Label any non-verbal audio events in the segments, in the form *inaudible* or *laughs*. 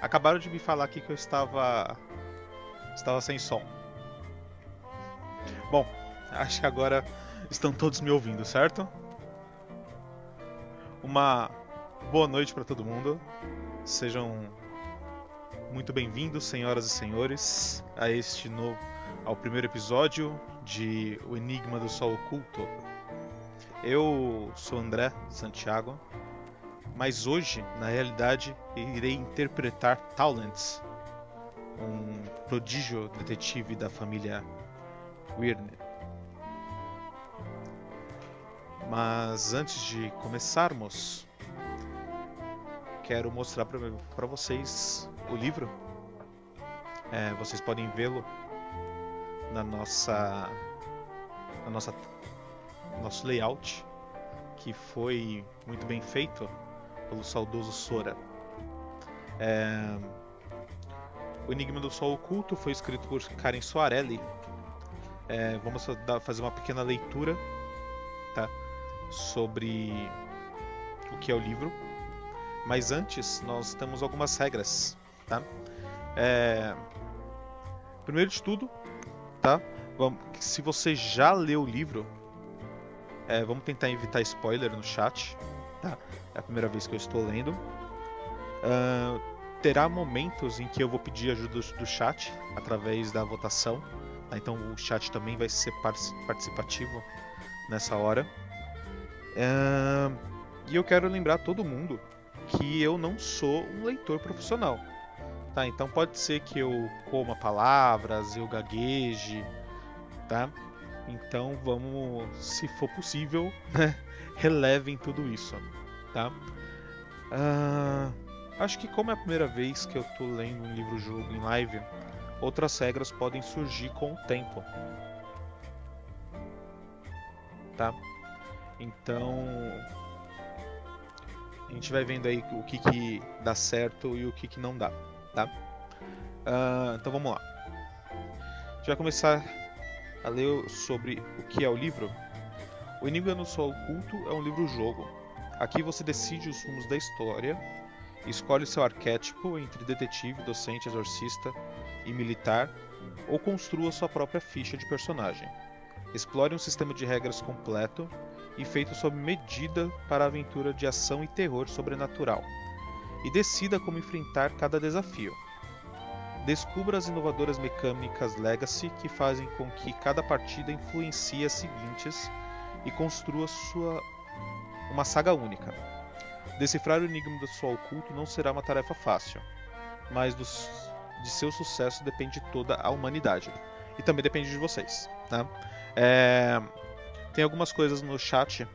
Acabaram de me falar aqui que eu estava. estava sem som. Bom, acho que agora estão todos me ouvindo, certo? Uma boa noite para todo mundo. Sejam muito bem-vindos, senhoras e senhores, a este novo ao primeiro episódio de O Enigma do Sol Oculto. Eu sou André Santiago, mas hoje, na realidade, irei interpretar Talents, um prodígio detetive da família Weird. Mas antes de começarmos, quero mostrar para vocês o livro. É, vocês podem vê-lo na nossa, na nossa nosso layout, que foi muito bem feito pelo saudoso Sora. É, o Enigma do Sol Oculto foi escrito por Karen Soarelli. É, vamos fazer uma pequena leitura tá, sobre o que é o livro. Mas antes, nós temos algumas regras. Tá? É, primeiro de tudo, tá? Vamos, se você já leu o livro, é, vamos tentar evitar spoiler no chat. Tá? É a primeira vez que eu estou lendo. Uh, terá momentos em que eu vou pedir ajuda do chat através da votação. Tá? Então o chat também vai ser participativo nessa hora. Uh, e eu quero lembrar todo mundo que eu não sou um leitor profissional. Tá? Então pode ser que eu coma palavras, eu gagueje, tá? Então vamos, se for possível, *laughs* né, relevem tudo isso, tá? Uh, acho que como é a primeira vez que eu estou lendo um livro-jogo em live, outras regras podem surgir com o tempo, tá? Então a gente vai vendo aí o que, que dá certo e o que, que não dá, tá? Uh, então vamos lá. A gente vai começar a ler sobre o que é o livro. O Enigma no Sol Oculto é um livro-jogo. Aqui você decide os rumos da história, escolhe seu arquétipo entre detetive, docente, exorcista e militar, ou construa sua própria ficha de personagem. Explore um sistema de regras completo e feito sob medida para a aventura de ação e terror sobrenatural, e decida como enfrentar cada desafio. Descubra as inovadoras mecânicas Legacy que fazem com que cada partida influencie as seguintes e construa sua uma saga única. Decifrar o enigma do sol oculto não será uma tarefa fácil, mas dos, de seu sucesso depende toda a humanidade. E também depende de vocês. Né? É, tem algumas coisas no chat,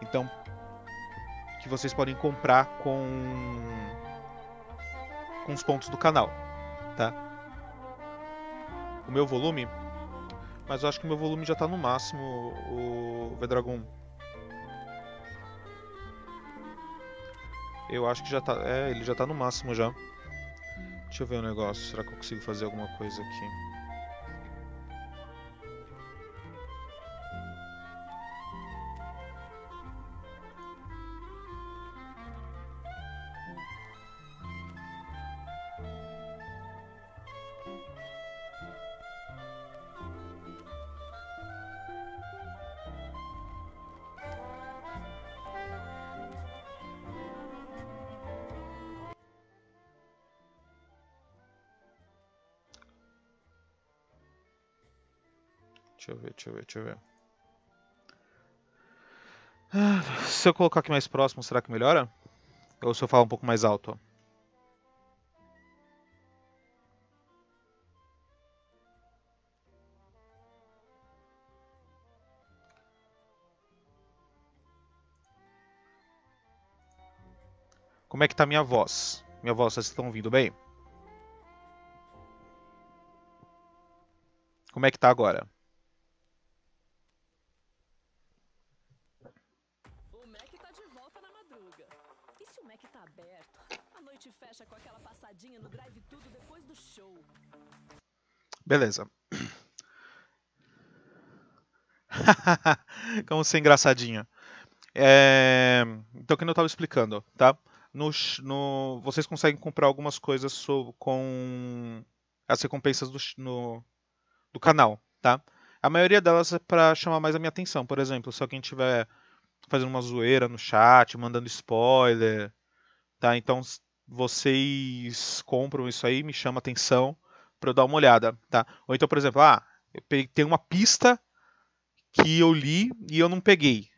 então que vocês podem comprar com com os pontos do canal tá? O meu volume, mas eu acho que o meu volume já está no máximo, o Vedragon. Eu acho que já tá, é, ele já está no máximo já. Deixa eu ver o um negócio, será que eu consigo fazer alguma coisa aqui? Ver, deixa eu ver, deixa eu ver. Ah, se eu colocar aqui mais próximo, será que melhora? Ou se eu falar um pouco mais alto? Como é que tá minha voz? Minha voz, vocês estão ouvindo bem? Como é que tá agora? Beleza. *laughs* Como ser engraçadinho. É... Então, que eu estava explicando, tá? no, no, vocês conseguem comprar algumas coisas so, com as recompensas do, no, do canal, tá? A maioria delas é para chamar mais a minha atenção. Por exemplo, se alguém tiver fazendo uma zoeira no chat, mandando spoiler, tá? Então vocês compram isso aí, me chama atenção para eu dar uma olhada, tá? Ou então, por exemplo, ah, tem uma pista que eu li e eu não peguei.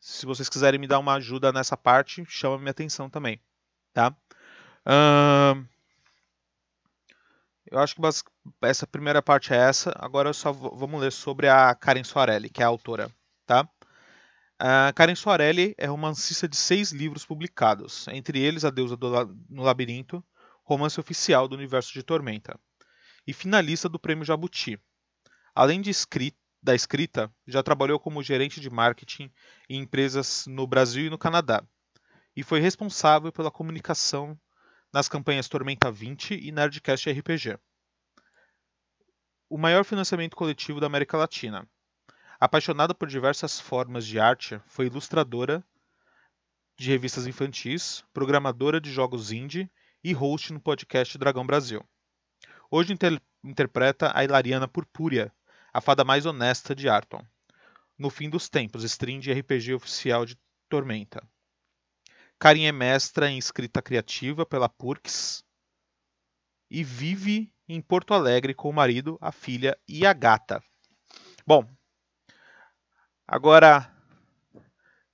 Se vocês quiserem me dar uma ajuda nessa parte, chama minha atenção também, tá? Eu acho que essa primeira parte é essa. Agora só vamos ler sobre a Karen Soarelli, que é a autora, tá? A Karen Soarelli é romancista de seis livros publicados, entre eles A Deusa no Labirinto, romance oficial do universo de Tormenta, e finalista do Prêmio Jabuti. Além escrita, da escrita, já trabalhou como gerente de marketing em empresas no Brasil e no Canadá, e foi responsável pela comunicação nas campanhas Tormenta 20 e Nerdcast RPG. O maior financiamento coletivo da América Latina. Apaixonada por diversas formas de arte, foi ilustradora de revistas infantis, programadora de jogos indie e host no podcast Dragão Brasil. Hoje inter interpreta a Hilariana Purpúria, a fada mais honesta de Arton. No fim dos tempos, stream de RPG oficial de Tormenta. Karin é mestra em escrita criativa pela Purks e vive em Porto Alegre com o marido, a filha e a gata. Bom, agora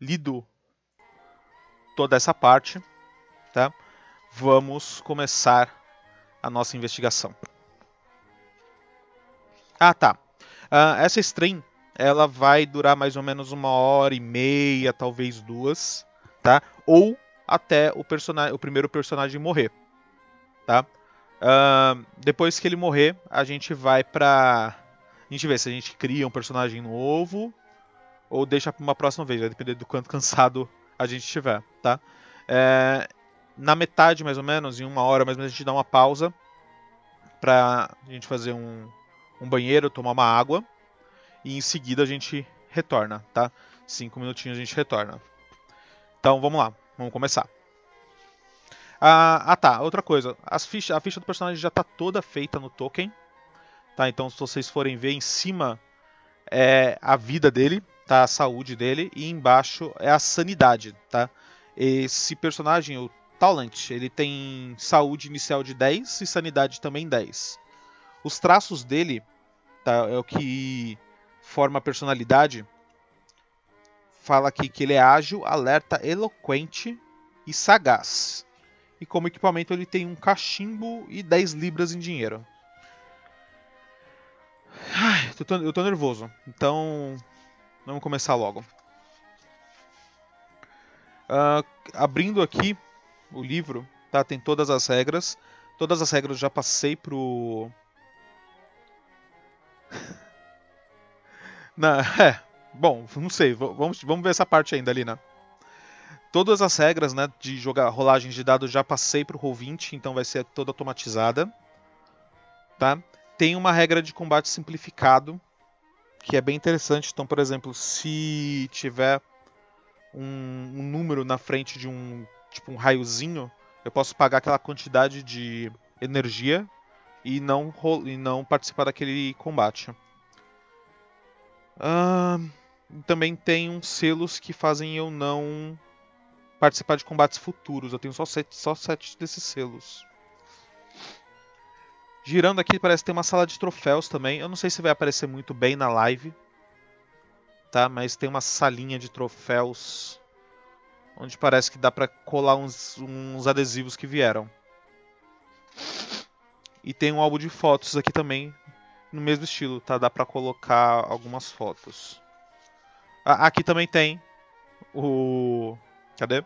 lido toda essa parte, tá? Vamos começar a nossa investigação. Ah, tá. Uh, essa stream ela vai durar mais ou menos uma hora e meia, talvez duas, tá? Ou até o personagem, o primeiro personagem morrer, tá? Uh, depois que ele morrer, a gente vai pra. A gente vê se a gente cria um personagem novo ou deixa pra uma próxima vez, vai depender do quanto *laughs* cansado a gente estiver, tá? É, na metade, mais ou menos, em uma hora mais ou menos, a gente dá uma pausa pra gente fazer um, um banheiro, tomar uma água e em seguida a gente retorna, tá? Cinco minutinhos a gente retorna. Então vamos lá, vamos começar. Ah, ah tá, outra coisa. As ficha, a ficha do personagem já está toda feita no token. Tá? Então se vocês forem ver em cima é a vida dele, tá? A saúde dele e embaixo é a sanidade, tá? Esse personagem, o Talent, ele tem saúde inicial de 10 e sanidade também 10. Os traços dele, tá, é o que forma a personalidade. Fala aqui que ele é ágil, alerta, eloquente e sagaz. E como equipamento ele tem um cachimbo e 10 libras em dinheiro. Ai, eu tô, nervoso. Então, vamos começar logo. Uh, abrindo aqui o livro, tá? Tem todas as regras. Todas as regras eu já passei pro *laughs* Na, é, bom, não sei, vamos, vamos ver essa parte ainda ali, né? Todas as regras né, de jogar rolagens de dados já passei para o Roll20, então vai ser toda automatizada. Tá? Tem uma regra de combate simplificado, que é bem interessante. Então, por exemplo, se tiver um, um número na frente de um tipo um raiozinho, eu posso pagar aquela quantidade de energia e não, e não participar daquele combate. Também tem uns selos que fazem eu não participar de combates futuros. Eu tenho só sete, só sete desses selos. Girando aqui parece ter uma sala de troféus também. Eu não sei se vai aparecer muito bem na live. Tá? Mas tem uma salinha de troféus. Onde parece que dá pra colar uns, uns adesivos que vieram. E tem um álbum de fotos aqui também no mesmo estilo, tá? Dá pra colocar algumas fotos. Aqui também tem o. Cadê?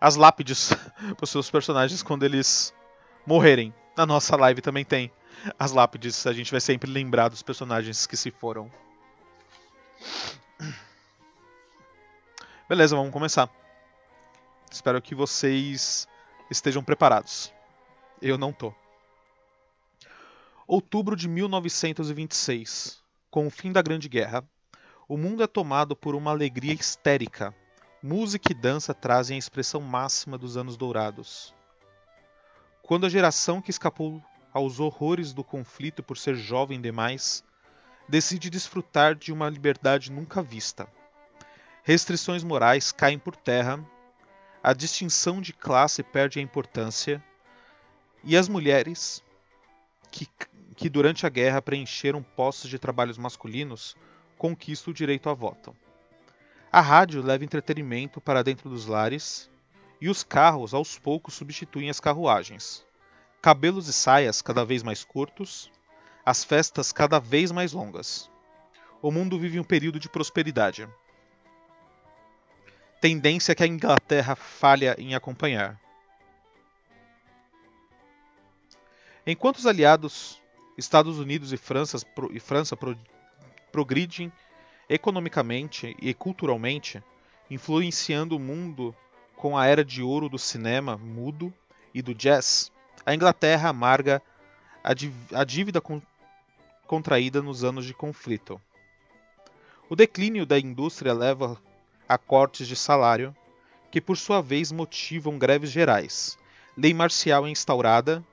As lápides *laughs* para seus personagens quando eles morrerem. Na nossa live também tem as lápides. A gente vai sempre lembrar dos personagens que se foram. Beleza, vamos começar. Espero que vocês estejam preparados. Eu não tô. Outubro de 1926. Com o fim da Grande Guerra, o mundo é tomado por uma alegria histérica Música e dança trazem a expressão máxima dos anos dourados. Quando a geração que escapou aos horrores do conflito por ser jovem demais decide desfrutar de uma liberdade nunca vista. Restrições morais caem por terra, a distinção de classe perde a importância e as mulheres que, que durante a guerra preencheram postos de trabalhos masculinos conquistam o direito a voto. A rádio leva entretenimento para dentro dos lares e os carros aos poucos substituem as carruagens. Cabelos e saias cada vez mais curtos, as festas cada vez mais longas. O mundo vive um período de prosperidade. Tendência que a Inglaterra falha em acompanhar. Enquanto os aliados Estados Unidos e França, e França progridem economicamente e culturalmente, influenciando o mundo com a era de ouro do cinema mudo e do jazz, a Inglaterra amarga a dívida contraída nos anos de conflito. O declínio da indústria leva a cortes de salário, que por sua vez motivam greves gerais. Lei marcial é instaurada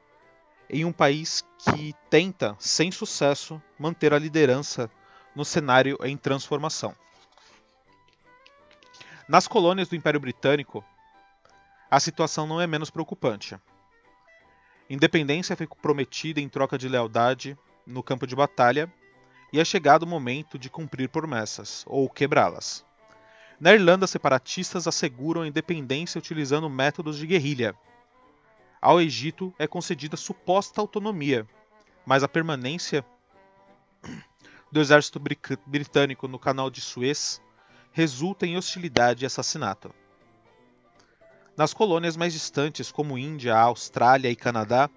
em um país que tenta, sem sucesso, manter a liderança no cenário em transformação. Nas colônias do Império Britânico, a situação não é menos preocupante. Independência foi prometida em troca de lealdade no campo de batalha e é chegado o momento de cumprir promessas ou quebrá-las. Na Irlanda, separatistas asseguram a independência utilizando métodos de guerrilha. Ao Egito é concedida suposta autonomia, mas a permanência do exército britânico no canal de Suez resulta em hostilidade e assassinato. Nas colônias mais distantes, como Índia, Austrália e Canadá,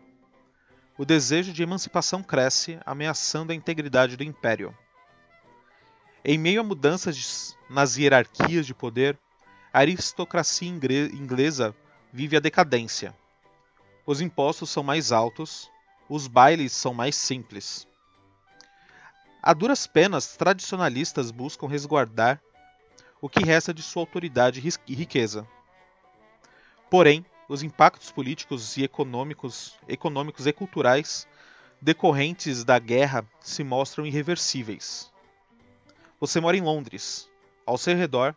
o desejo de emancipação cresce, ameaçando a integridade do império. Em meio a mudanças nas hierarquias de poder, a aristocracia inglesa vive a decadência. Os impostos são mais altos, os bailes são mais simples. A duras penas, tradicionalistas buscam resguardar o que resta de sua autoridade e riqueza. Porém, os impactos políticos e econômicos, econômicos e culturais decorrentes da guerra se mostram irreversíveis. Você mora em Londres. Ao seu redor,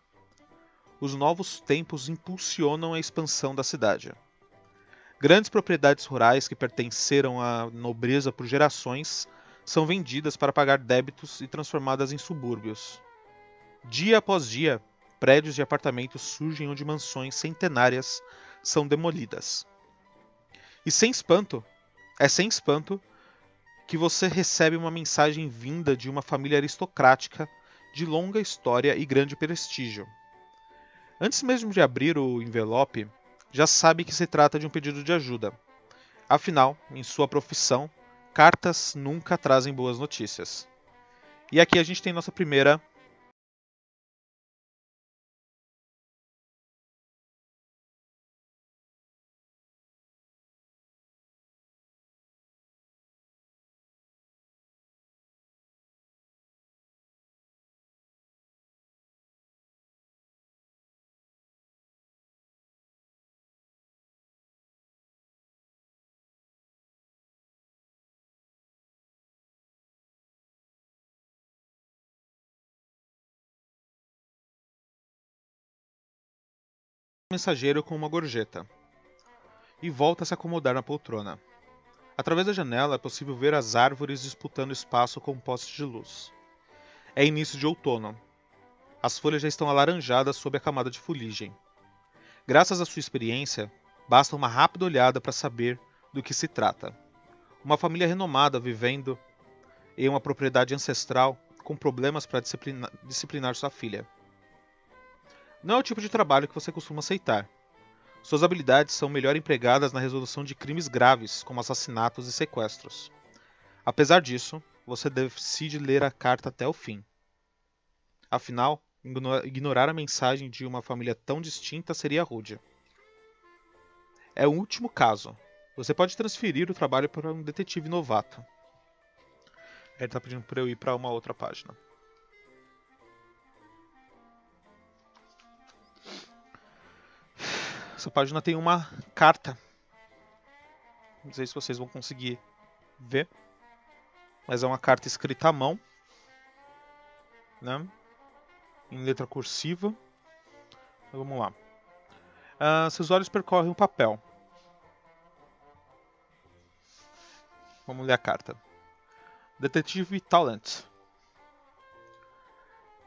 os novos tempos impulsionam a expansão da cidade. Grandes propriedades rurais que pertenceram à nobreza por gerações são vendidas para pagar débitos e transformadas em subúrbios. Dia após dia, prédios de apartamentos surgem onde mansões centenárias são demolidas. E sem espanto, é sem espanto que você recebe uma mensagem vinda de uma família aristocrática de longa história e grande prestígio. Antes mesmo de abrir o envelope, já sabe que se trata de um pedido de ajuda. Afinal, em sua profissão, cartas nunca trazem boas notícias. E aqui a gente tem nossa primeira mensageiro com uma gorjeta e volta a se acomodar na poltrona. Através da janela é possível ver as árvores disputando espaço com postes de luz. É início de outono. As folhas já estão alaranjadas sob a camada de fuligem. Graças à sua experiência, basta uma rápida olhada para saber do que se trata. Uma família renomada vivendo em uma propriedade ancestral com problemas para disciplinar, disciplinar sua filha. Não é o tipo de trabalho que você costuma aceitar. Suas habilidades são melhor empregadas na resolução de crimes graves, como assassinatos e sequestros. Apesar disso, você decide ler a carta até o fim. Afinal, ignorar a mensagem de uma família tão distinta seria rude. É o último caso. Você pode transferir o trabalho para um detetive novato. Ele está pedindo para eu ir para uma outra página. Nessa página tem uma carta. Não sei se vocês vão conseguir ver. Mas é uma carta escrita à mão. Né? Em letra cursiva. Então, vamos lá. Uh, seus olhos percorrem o papel. Vamos ler a carta. Detetive Talent.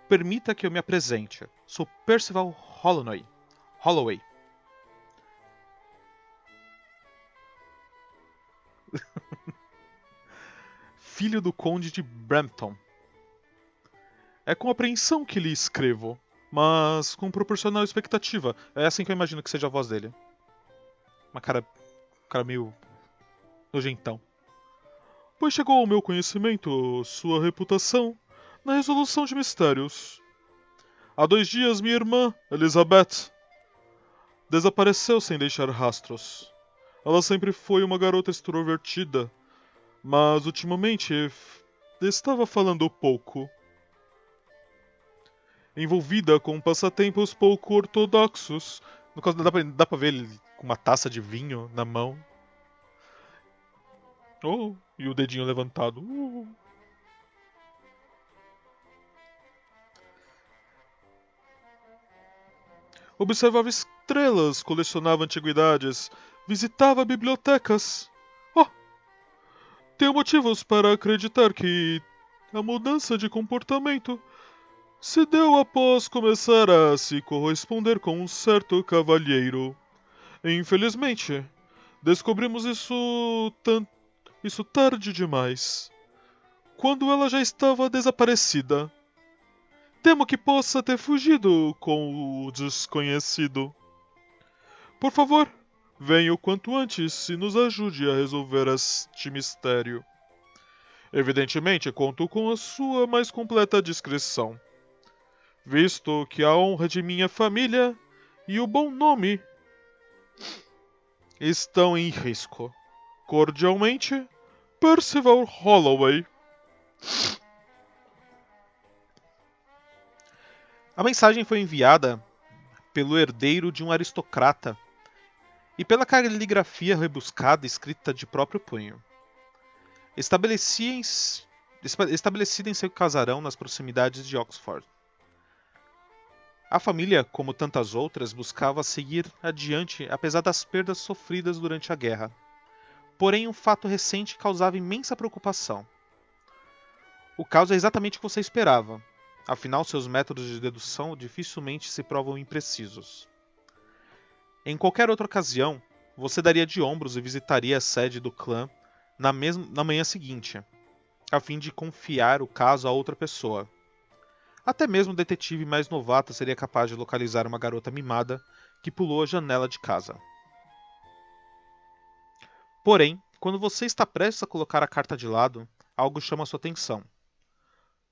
Permita que eu me apresente. Sou Percival Holloway. Holloway. *laughs* Filho do Conde de Brampton. É com apreensão que lhe escrevo, mas com proporcional expectativa. É assim que eu imagino que seja a voz dele. Uma cara. Um cara meio. nojentão. Pois chegou ao meu conhecimento sua reputação na resolução de mistérios. Há dois dias, minha irmã, Elizabeth, desapareceu sem deixar rastros. Ela sempre foi uma garota extrovertida, mas ultimamente estava falando pouco. Envolvida com passatempos pouco ortodoxos. No caso, dá pra, dá pra ver ele com uma taça de vinho na mão. Oh, e o dedinho levantado. Uh. Observava estrelas, colecionava antiguidades, visitava bibliotecas. Oh! Tenho motivos para acreditar que a mudança de comportamento se deu após começar a se corresponder com um certo cavalheiro. Infelizmente, descobrimos isso tanto isso tarde demais. Quando ela já estava desaparecida. Temo que possa ter fugido com o desconhecido. Por favor, venha o quanto antes e nos ajude a resolver este mistério. Evidentemente, conto com a sua mais completa discrição, visto que a honra de minha família e o bom nome estão em risco. Cordialmente, Percival Holloway. A mensagem foi enviada pelo herdeiro de um aristocrata e pela caligrafia rebuscada escrita de próprio punho. Estabelecida em, seu casarão nas proximidades de Oxford. A família, como tantas outras, buscava seguir adiante apesar das perdas sofridas durante a guerra. Porém, um fato recente causava imensa preocupação. O caso é exatamente o que você esperava, afinal, seus métodos de dedução dificilmente se provam imprecisos. Em qualquer outra ocasião, você daria de ombros e visitaria a sede do clã na, mesma, na manhã seguinte, a fim de confiar o caso a outra pessoa. Até mesmo um detetive mais novato seria capaz de localizar uma garota mimada que pulou a janela de casa. Porém, quando você está prestes a colocar a carta de lado, algo chama sua atenção.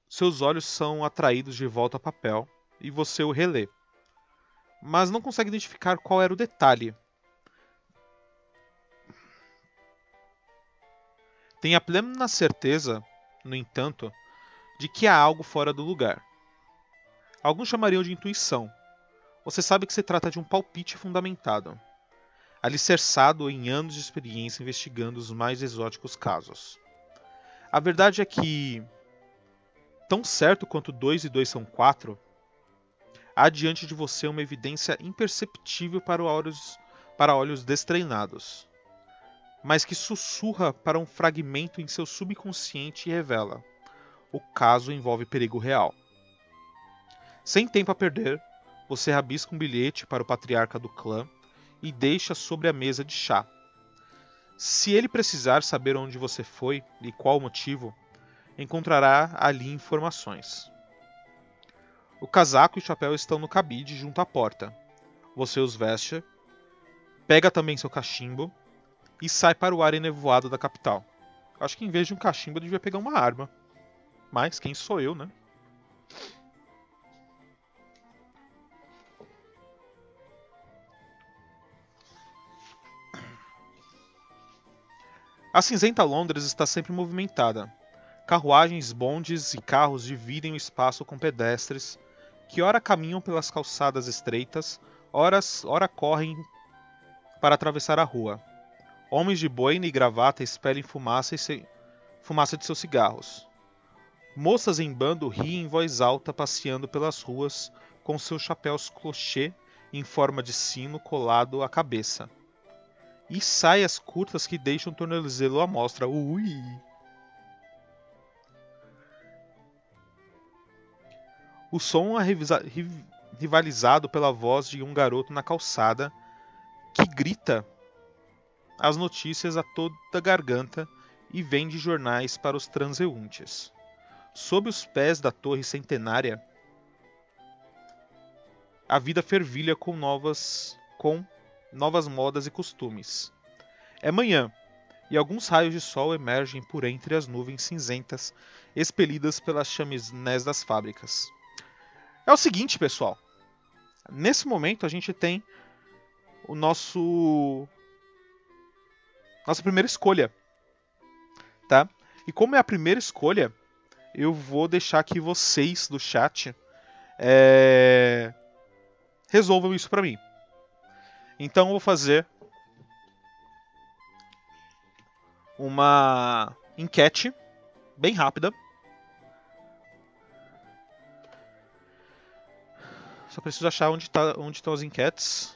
Seus olhos são atraídos de volta ao papel e você o relê. Mas não consegue identificar qual era o detalhe. Tem a plena certeza, no entanto, de que há algo fora do lugar. Alguns chamariam de intuição. Você sabe que se trata de um palpite fundamentado alicerçado em anos de experiência investigando os mais exóticos casos. A verdade é que, tão certo quanto 2 e 2 são 4, há diante de você uma evidência imperceptível para olhos, para olhos destreinados, mas que sussurra para um fragmento em seu subconsciente e revela: o caso envolve perigo real. Sem tempo a perder, você rabisca um bilhete para o patriarca do clã e deixa sobre a mesa de chá. Se ele precisar saber onde você foi e qual o motivo, encontrará ali informações. O casaco e o chapéu estão no cabide junto à porta. Você os veste, pega também seu cachimbo e sai para o ar enevoado da capital. Acho que em vez de um cachimbo eu devia pegar uma arma. Mas quem sou eu, né? A cinzenta Londres está sempre movimentada. Carruagens, bondes e carros dividem o espaço com pedestres que ora caminham pelas calçadas estreitas, ora, ora correm para atravessar a rua. Homens de boina e gravata expelem fumaça, se... fumaça de seus cigarros. Moças em bando riem em voz alta passeando pelas ruas com seus chapéus clochê em forma de sino colado à cabeça. E saias curtas que deixam o tornozelo à mostra. Ui! O som é rivalizado pela voz de um garoto na calçada que grita as notícias a toda garganta e vende jornais para os transeuntes. Sob os pés da torre centenária, a vida fervilha com novas com novas modas e costumes. É manhã, e alguns raios de sol emergem por entre as nuvens cinzentas expelidas pelas chaminés das fábricas. É o seguinte, pessoal. Nesse momento a gente tem o nosso nossa primeira escolha, tá? E como é a primeira escolha, eu vou deixar que vocês do chat é... resolvam isso para mim. Então eu vou fazer uma enquete bem rápida Só preciso achar onde, tá, onde estão as enquetes.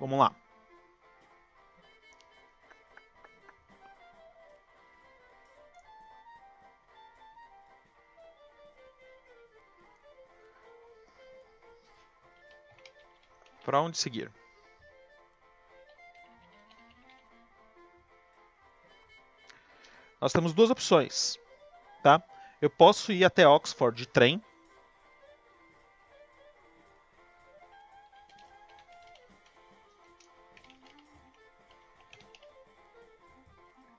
Vamos lá. Para onde seguir? Nós temos duas opções, tá? Eu posso ir até Oxford de trem.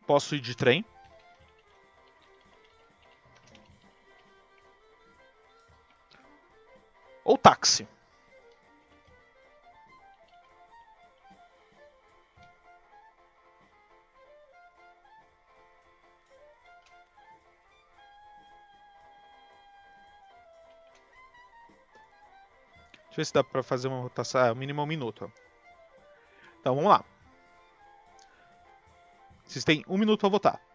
Posso ir de trem. Ou táxi. Ver se dá pra fazer uma rotação. Ah, mínimo um minuto. Então vamos lá. Vocês têm um minuto para votar.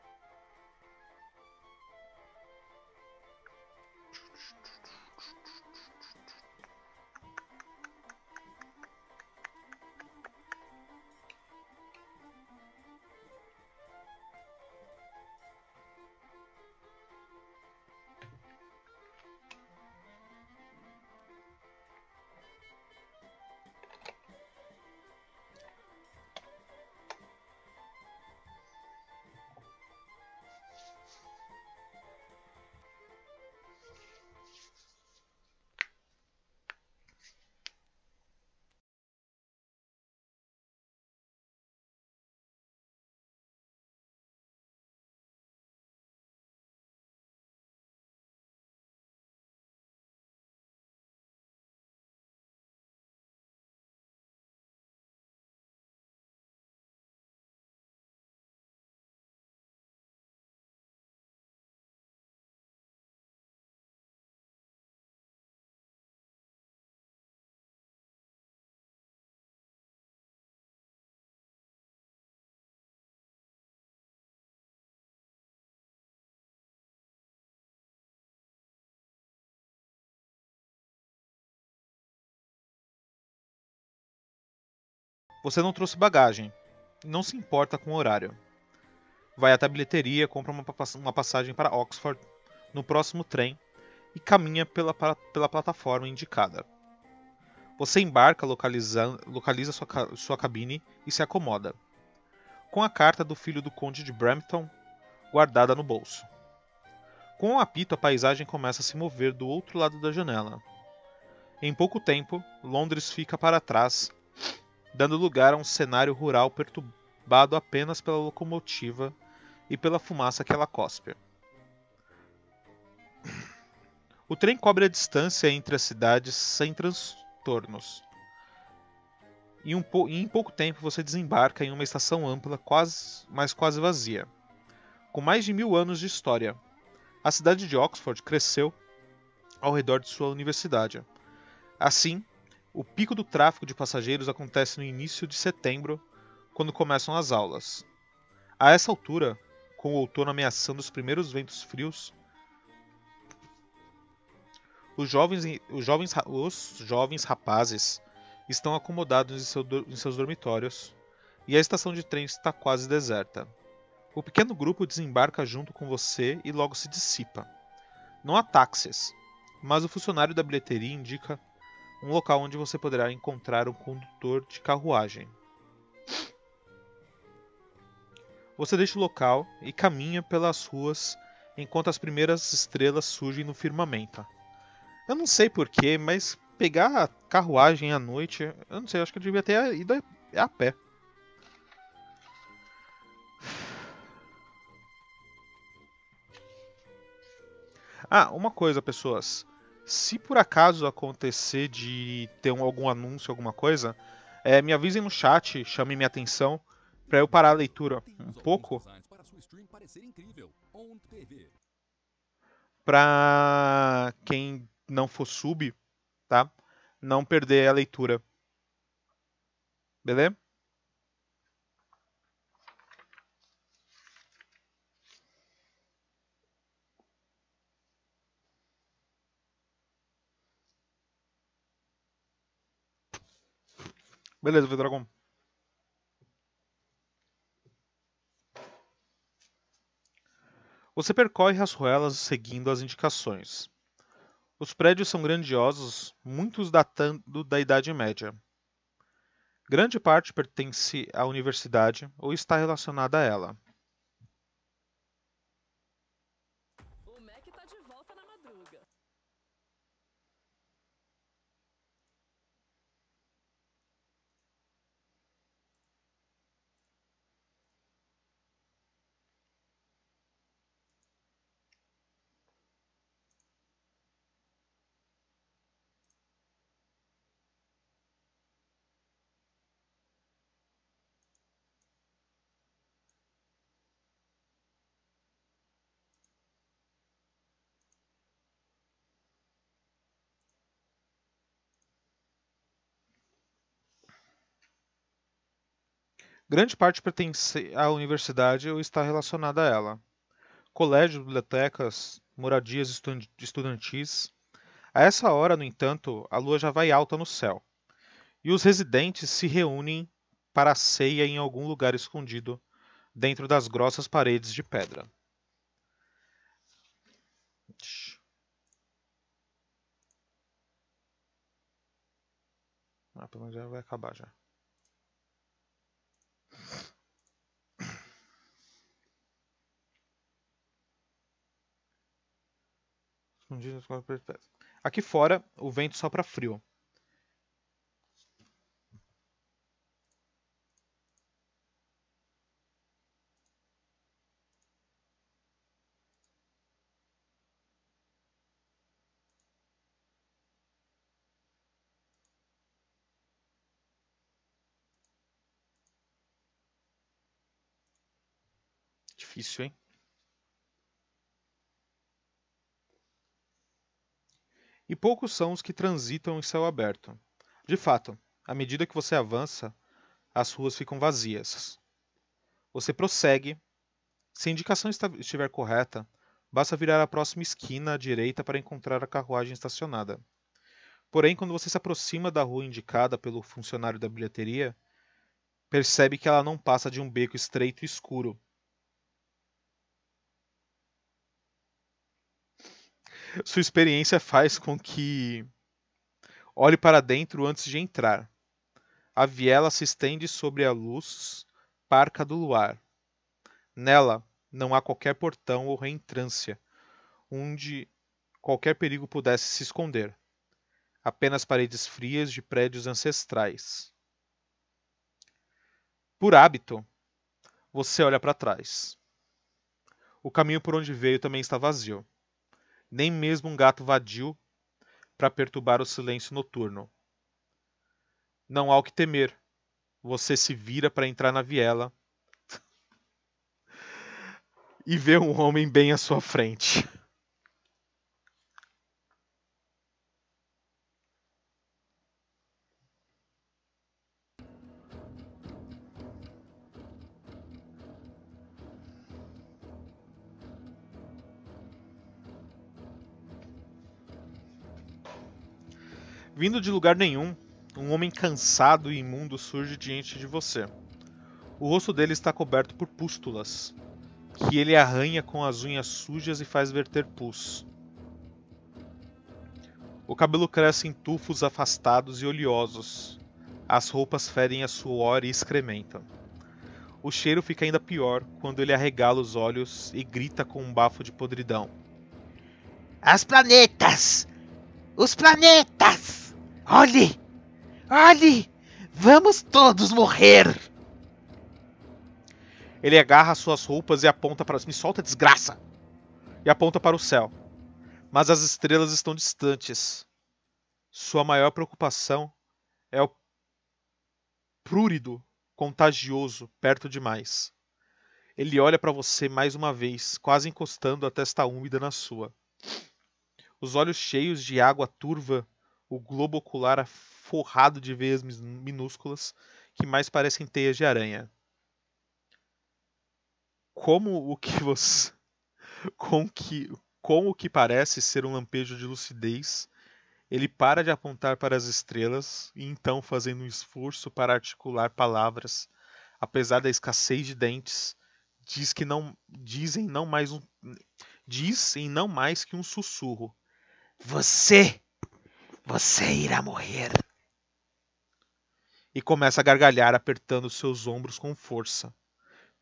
Você não trouxe bagagem. Não se importa com o horário. Vai até a bilheteria, compra uma passagem para Oxford no próximo trem e caminha pela, pela plataforma indicada. Você embarca, localiza, localiza sua, sua cabine e se acomoda, com a carta do filho do conde de Brampton guardada no bolso. Com o um apito, a paisagem começa a se mover do outro lado da janela. Em pouco tempo, Londres fica para trás dando lugar a um cenário rural perturbado apenas pela locomotiva e pela fumaça que ela cospe. O trem cobre a distância entre as cidades sem transtornos. e, um po em pouco tempo você desembarca em uma estação ampla, quase, mas quase vazia. Com mais de mil anos de história, a cidade de Oxford cresceu ao redor de sua universidade. Assim, o pico do tráfego de passageiros acontece no início de setembro, quando começam as aulas. A essa altura, com o outono ameaçando os primeiros ventos frios, os jovens, os jovens, os jovens rapazes estão acomodados em, seu, em seus dormitórios e a estação de trem está quase deserta. O pequeno grupo desembarca junto com você e logo se dissipa. Não há táxis, mas o funcionário da bilheteria indica um local onde você poderá encontrar um condutor de carruagem. Você deixa o local e caminha pelas ruas enquanto as primeiras estrelas surgem no firmamento. Eu não sei porquê, mas pegar a carruagem à noite, eu não sei, acho que eu devia ter ido a, a pé. Ah, uma coisa, pessoas. Se por acaso acontecer de ter um, algum anúncio, alguma coisa, é, me avisem no chat, chamem minha atenção, para eu parar a leitura um pouco. Para quem não for sub, tá? Não perder a leitura. Beleza? Beleza, Vidragon. Você percorre as ruelas seguindo as indicações. Os prédios são grandiosos, muitos datando da Idade Média. Grande parte pertence à universidade ou está relacionada a ela. Grande parte pertence à universidade ou está relacionada a ela. Colégios, bibliotecas, moradias estudantis. A essa hora, no entanto, a lua já vai alta no céu, e os residentes se reúnem para a ceia em algum lugar escondido dentro das grossas paredes de pedra. Ah, pelo menos já vai acabar já. Aqui fora, o vento sopra frio. Difícil, hein? E poucos são os que transitam em céu aberto. De fato, à medida que você avança, as ruas ficam vazias. Você prossegue. Se a indicação estiver correta, basta virar a próxima esquina à direita para encontrar a carruagem estacionada. Porém, quando você se aproxima da rua indicada pelo funcionário da bilheteria, percebe que ela não passa de um beco estreito e escuro, Sua experiência faz com que olhe para dentro antes de entrar. A viela se estende sobre a luz parca do luar. Nela não há qualquer portão ou reentrância onde qualquer perigo pudesse se esconder. Apenas paredes frias de prédios ancestrais. Por hábito, você olha para trás. O caminho por onde veio também está vazio nem mesmo um gato vadio para perturbar o silêncio noturno. Não há o que temer, você se vira para entrar na viela *laughs* e vê um homem bem à sua frente. Vindo de lugar nenhum, um homem cansado e imundo surge diante de você. O rosto dele está coberto por pústulas, que ele arranha com as unhas sujas e faz verter pus. O cabelo cresce em tufos afastados e oleosos. As roupas ferem a suor e excremento. O cheiro fica ainda pior quando ele arregala os olhos e grita com um bafo de podridão. As planetas! Os planetas! Olhe! Olhe! Vamos todos morrer! Ele agarra suas roupas e aponta para. Me solta, desgraça! E aponta para o céu. Mas as estrelas estão distantes. Sua maior preocupação é o prúrido contagioso perto demais. Ele olha para você mais uma vez, quase encostando a testa úmida na sua. Os olhos cheios de água turva o globo ocular forrado de veias minúsculas que mais parecem teias de aranha. Como o que você. *laughs* Com, que, com o que parece ser um lampejo de lucidez, ele para de apontar para as estrelas e então, fazendo um esforço para articular palavras, apesar da escassez de dentes, diz que não dizem não mais um diz em não mais que um sussurro. Você você irá morrer. E começa a gargalhar, apertando seus ombros com força.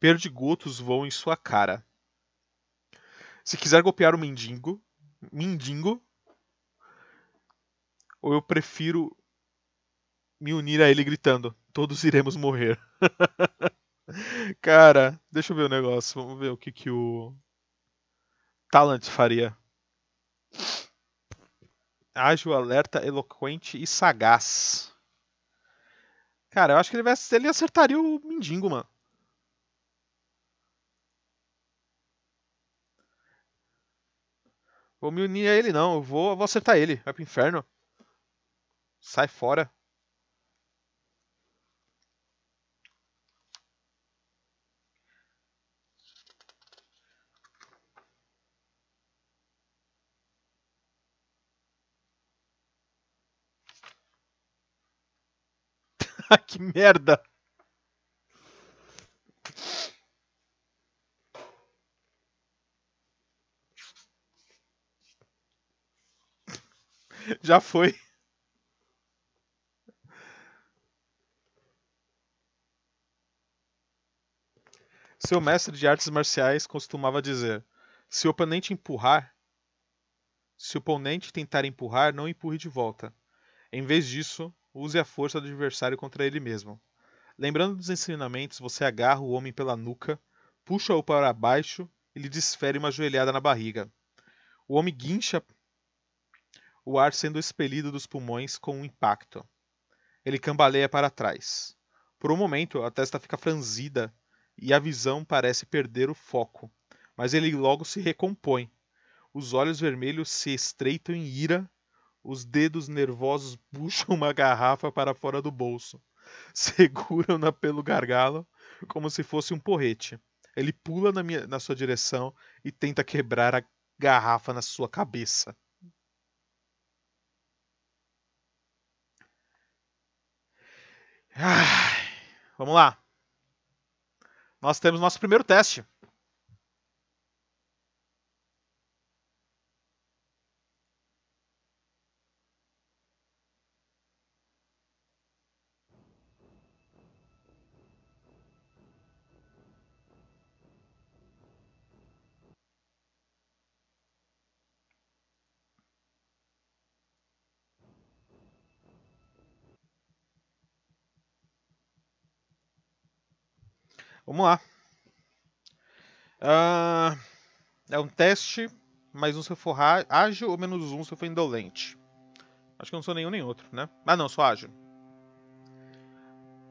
Perdigotos voam em sua cara. Se quiser golpear o mendigo, mendigo, ou eu prefiro me unir a ele gritando: Todos iremos morrer. *laughs* Cara, deixa eu ver o negócio. Vamos ver o que, que o Talent faria ágil, alerta, eloquente e sagaz. Cara, eu acho que ele, vai, ele acertaria o mendigo, mano. Vou me unir a ele, não. Eu vou, eu vou acertar ele. Vai pro inferno. Sai fora. *laughs* que merda! *laughs* Já foi. Seu mestre de artes marciais costumava dizer: se o oponente empurrar, se o oponente tentar empurrar, não empurre de volta. Em vez disso, use a força do adversário contra ele mesmo. Lembrando dos ensinamentos, você agarra o homem pela nuca, puxa-o para baixo e lhe desfere uma joelhada na barriga. O homem guincha o ar sendo expelido dos pulmões com um impacto. Ele cambaleia para trás. Por um momento, a testa fica franzida e a visão parece perder o foco, mas ele logo se recompõe. Os olhos vermelhos se estreitam em ira os dedos nervosos *laughs* puxam uma garrafa para fora do bolso. *laughs* Seguram-na pelo gargalo como se fosse um porrete. Ele pula na, minha, na sua direção e tenta quebrar a garrafa na sua cabeça. Vamos lá. Nós temos nosso primeiro teste. Vamos lá. Uh, é um teste, mais um se eu for ágil ou menos um se eu for indolente. Acho que eu não sou nenhum nem outro, né? Ah, não, sou ágil.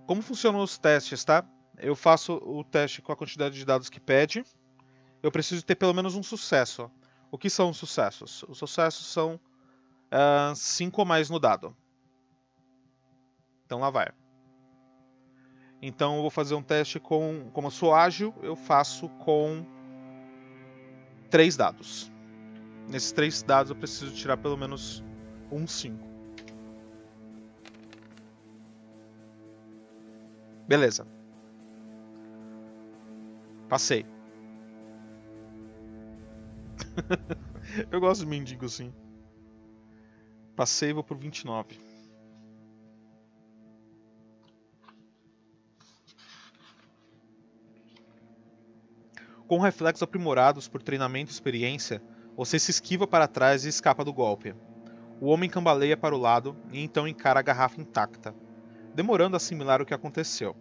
Como funcionam os testes, tá? Eu faço o teste com a quantidade de dados que pede. Eu preciso ter pelo menos um sucesso. O que são os sucessos? Os sucessos são 5 uh, ou mais no dado. Então lá vai. Então eu vou fazer um teste com. Como eu sou ágil, eu faço com três dados. Nesses três dados eu preciso tirar pelo menos um 5. Beleza. Passei. *laughs* eu gosto de mendigo sim. Passei vou pro 29. Com reflexos aprimorados por treinamento e experiência, você se esquiva para trás e escapa do golpe. O homem cambaleia para o lado e então encara a garrafa intacta, demorando a assimilar o que aconteceu.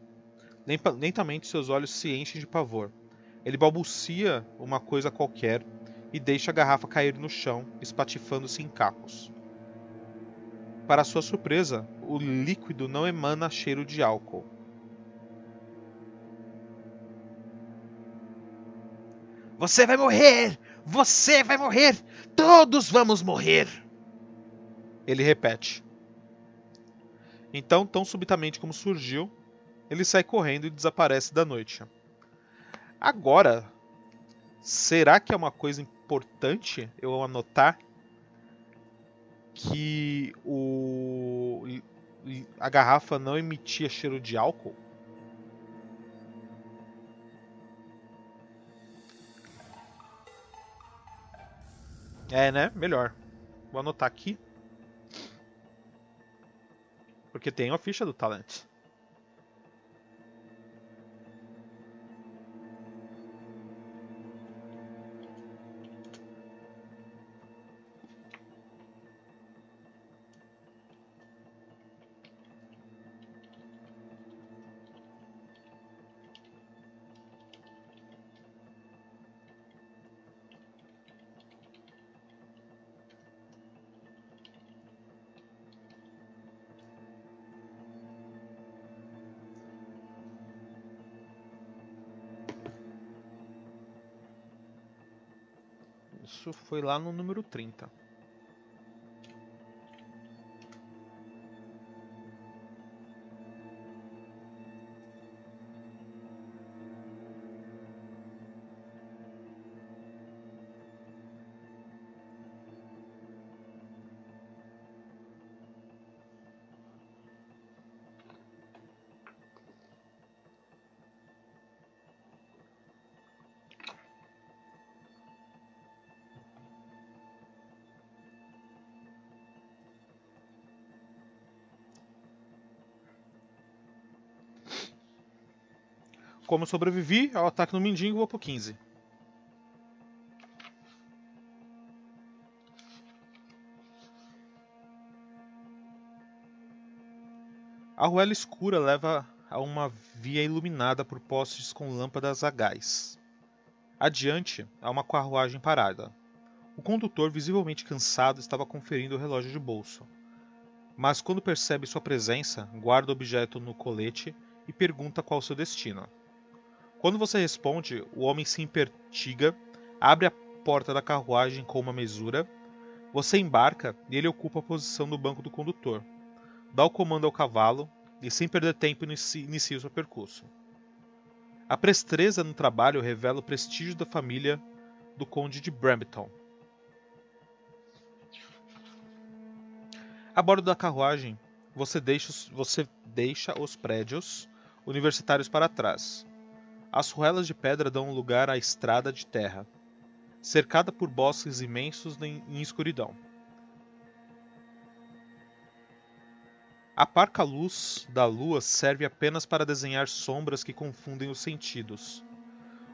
Lentamente seus olhos se enchem de pavor. Ele balbucia uma coisa qualquer e deixa a garrafa cair no chão, espatifando-se em cacos. Para sua surpresa, o líquido não emana cheiro de álcool. Você vai morrer! Você vai morrer! Todos vamos morrer! Ele repete. Então, tão subitamente como surgiu, ele sai correndo e desaparece da noite. Agora, será que é uma coisa importante eu anotar que o a garrafa não emitia cheiro de álcool? É, né? Melhor. Vou anotar aqui. Porque tem a ficha do talent. Isso foi lá no número 30. Como sobrevivi ao ataque no Mindinho, vou pro 15. A ruela escura leva a uma via iluminada por postes com lâmpadas a gás. Adiante, há uma carruagem parada. O condutor, visivelmente cansado, estava conferindo o relógio de bolso. Mas quando percebe sua presença, guarda o objeto no colete e pergunta qual seu destino. Quando você responde, o homem se impertiga, abre a porta da carruagem com uma mesura, você embarca e ele ocupa a posição no banco do condutor. Dá o comando ao cavalo e, sem perder tempo, inicia o seu percurso. A presteza no trabalho revela o prestígio da família do Conde de Brampton. A bordo da carruagem, você deixa, você deixa os prédios universitários para trás as ruelas de pedra dão lugar à estrada de terra, cercada por bosques imensos em escuridão. A parca luz da lua serve apenas para desenhar sombras que confundem os sentidos.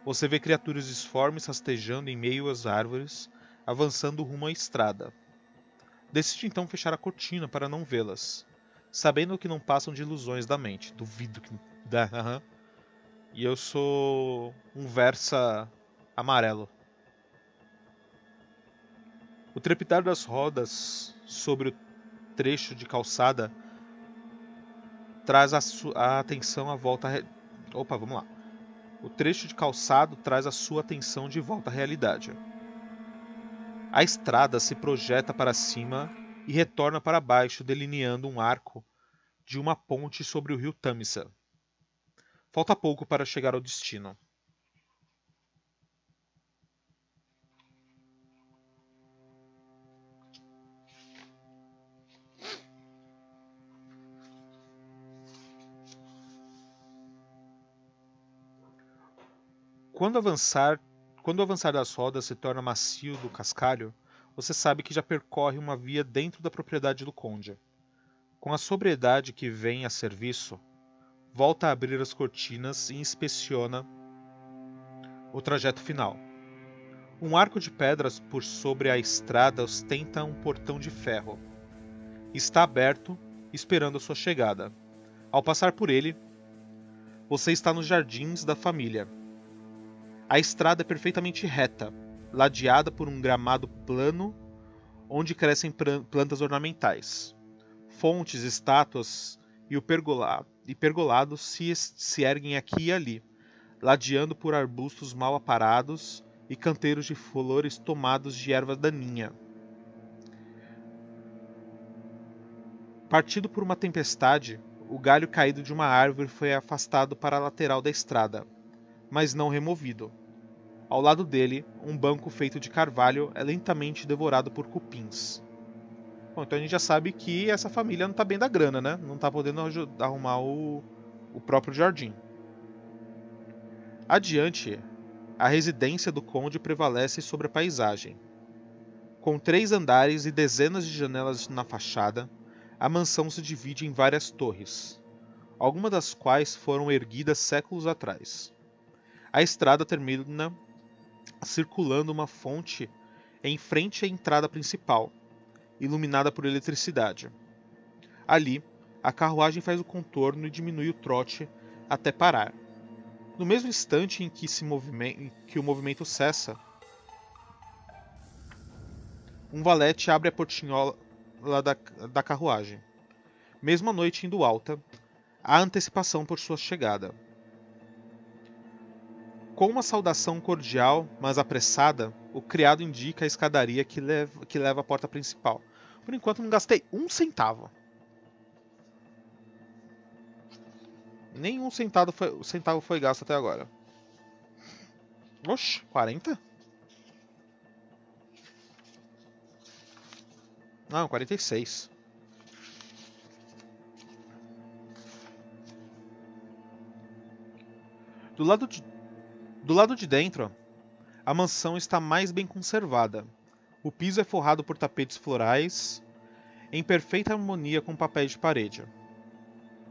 Você vê criaturas disformes rastejando em meio às árvores, avançando rumo à estrada. Decide então fechar a cortina para não vê-las, sabendo que não passam de ilusões da mente. Duvido que. *laughs* Uhum. E eu sou um Versa amarelo. O trepitar das rodas sobre o trecho de calçada traz a, a atenção à volta. Re... Opa, vamos lá. O trecho de calçado traz a sua atenção de volta à realidade. A estrada se projeta para cima e retorna para baixo, delineando um arco de uma ponte sobre o rio Tamisa. Falta pouco para chegar ao destino. Quando avançar, quando o avançar das rodas se torna macio do cascalho, você sabe que já percorre uma via dentro da propriedade do conde. Com a sobriedade que vem a serviço, volta a abrir as cortinas e inspeciona o trajeto final. Um arco de pedras por sobre a estrada ostenta um portão de ferro. Está aberto, esperando a sua chegada. Ao passar por ele, você está nos jardins da família, a estrada é perfeitamente reta, ladeada por um gramado plano onde crescem plantas ornamentais. Fontes, estátuas e, o pergola e pergolados se, se erguem aqui e ali, ladeando por arbustos mal aparados e canteiros de flores tomados de erva daninha. Partido por uma tempestade, o galho caído de uma árvore foi afastado para a lateral da estrada mas não removido. Ao lado dele, um banco feito de carvalho é lentamente devorado por cupins. Bom, então a gente já sabe que essa família não está bem da grana, né? Não está podendo arrumar o, o próprio jardim. Adiante, a residência do conde prevalece sobre a paisagem. Com três andares e dezenas de janelas na fachada, a mansão se divide em várias torres, algumas das quais foram erguidas séculos atrás. A estrada termina circulando uma fonte em frente à entrada principal, iluminada por eletricidade. Ali, a carruagem faz o contorno e diminui o trote até parar. No mesmo instante em que, que o movimento cessa, um valete abre a portinhola da, da carruagem. Mesmo a noite indo alta, há antecipação por sua chegada. Com uma saudação cordial, mas apressada, o criado indica a escadaria que leva, que leva à porta principal. Por enquanto não gastei um centavo. Nenhum centavo foi, centavo foi gasto até agora. Oxe, 40? Não, 46. Do lado de do lado de dentro, a mansão está mais bem conservada. O piso é forrado por tapetes florais, em perfeita harmonia com papéis de parede.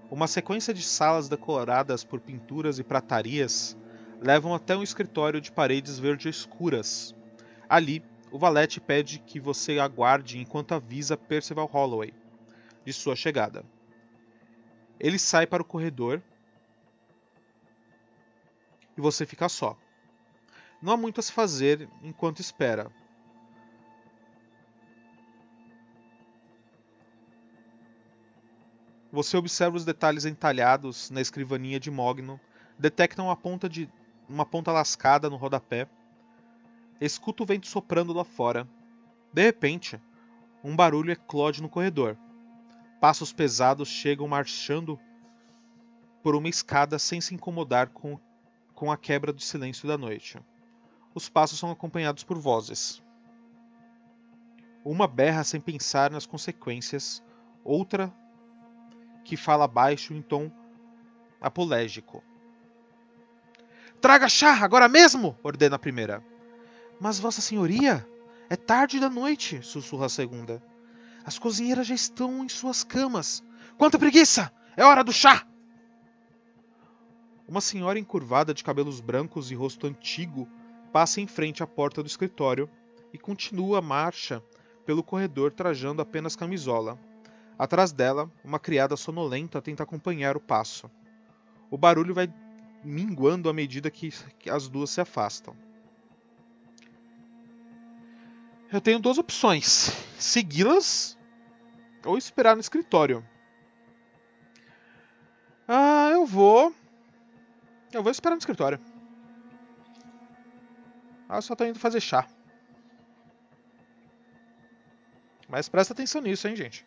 Uma sequência de salas decoradas por pinturas e pratarias levam até um escritório de paredes verde escuras. Ali, o valete pede que você aguarde enquanto avisa Percival Holloway de sua chegada. Ele sai para o corredor e você fica só. Não há muito a se fazer enquanto espera. Você observa os detalhes entalhados na escrivaninha de Mogno, detecta uma ponta, de, uma ponta lascada no rodapé, escuta o vento soprando lá fora. De repente, um barulho eclode no corredor. Passos pesados chegam marchando por uma escada sem se incomodar com com a quebra do silêncio da noite. Os passos são acompanhados por vozes. Uma berra sem pensar nas consequências, outra que fala baixo em tom apolégico. Traga chá, agora mesmo! ordena a primeira. Mas, Vossa Senhoria, é tarde da noite, sussurra a segunda. As cozinheiras já estão em suas camas. Quanta preguiça! É hora do chá! Uma senhora encurvada de cabelos brancos e rosto antigo passa em frente à porta do escritório e continua a marcha pelo corredor trajando apenas camisola. Atrás dela, uma criada sonolenta tenta acompanhar o passo. O barulho vai minguando à medida que, as duas se afastam. Eu tenho duas opções: segui-las ou esperar no escritório. eu vou. Eu vou esperar no escritório. Ah, eu só tô indo fazer chá. Mas presta atenção nisso, hein, gente.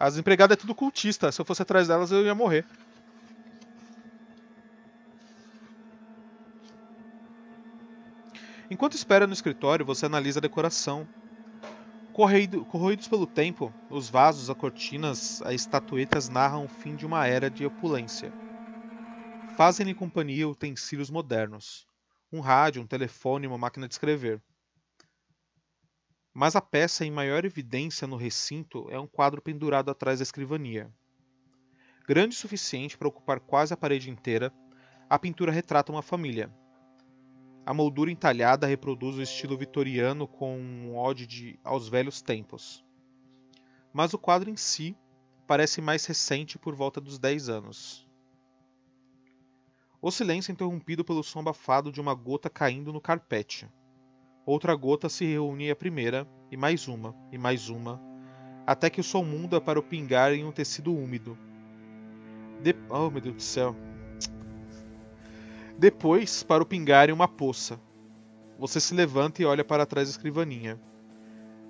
As empregadas é tudo cultista. Se eu fosse atrás delas, eu ia morrer. Enquanto espera no escritório, você analisa a decoração. Corroído, corroídos pelo tempo, os vasos, as cortinas, as estatuetas narram o fim de uma era de opulência. Fazem-lhe companhia utensílios modernos. Um rádio, um telefone uma máquina de escrever. Mas a peça em maior evidência no recinto é um quadro pendurado atrás da escrivania. Grande o suficiente para ocupar quase a parede inteira, a pintura retrata uma família. A moldura entalhada reproduz o estilo vitoriano com um ode aos velhos tempos. Mas o quadro em si parece mais recente por volta dos 10 anos. O silêncio é interrompido pelo som abafado de uma gota caindo no carpete. Outra gota se reúne à primeira, e mais uma, e mais uma, até que o sol muda para o pingar em um tecido úmido. De... Oh, meu Deus do céu. Depois, para o pingar em uma poça. Você se levanta e olha para trás da escrivaninha.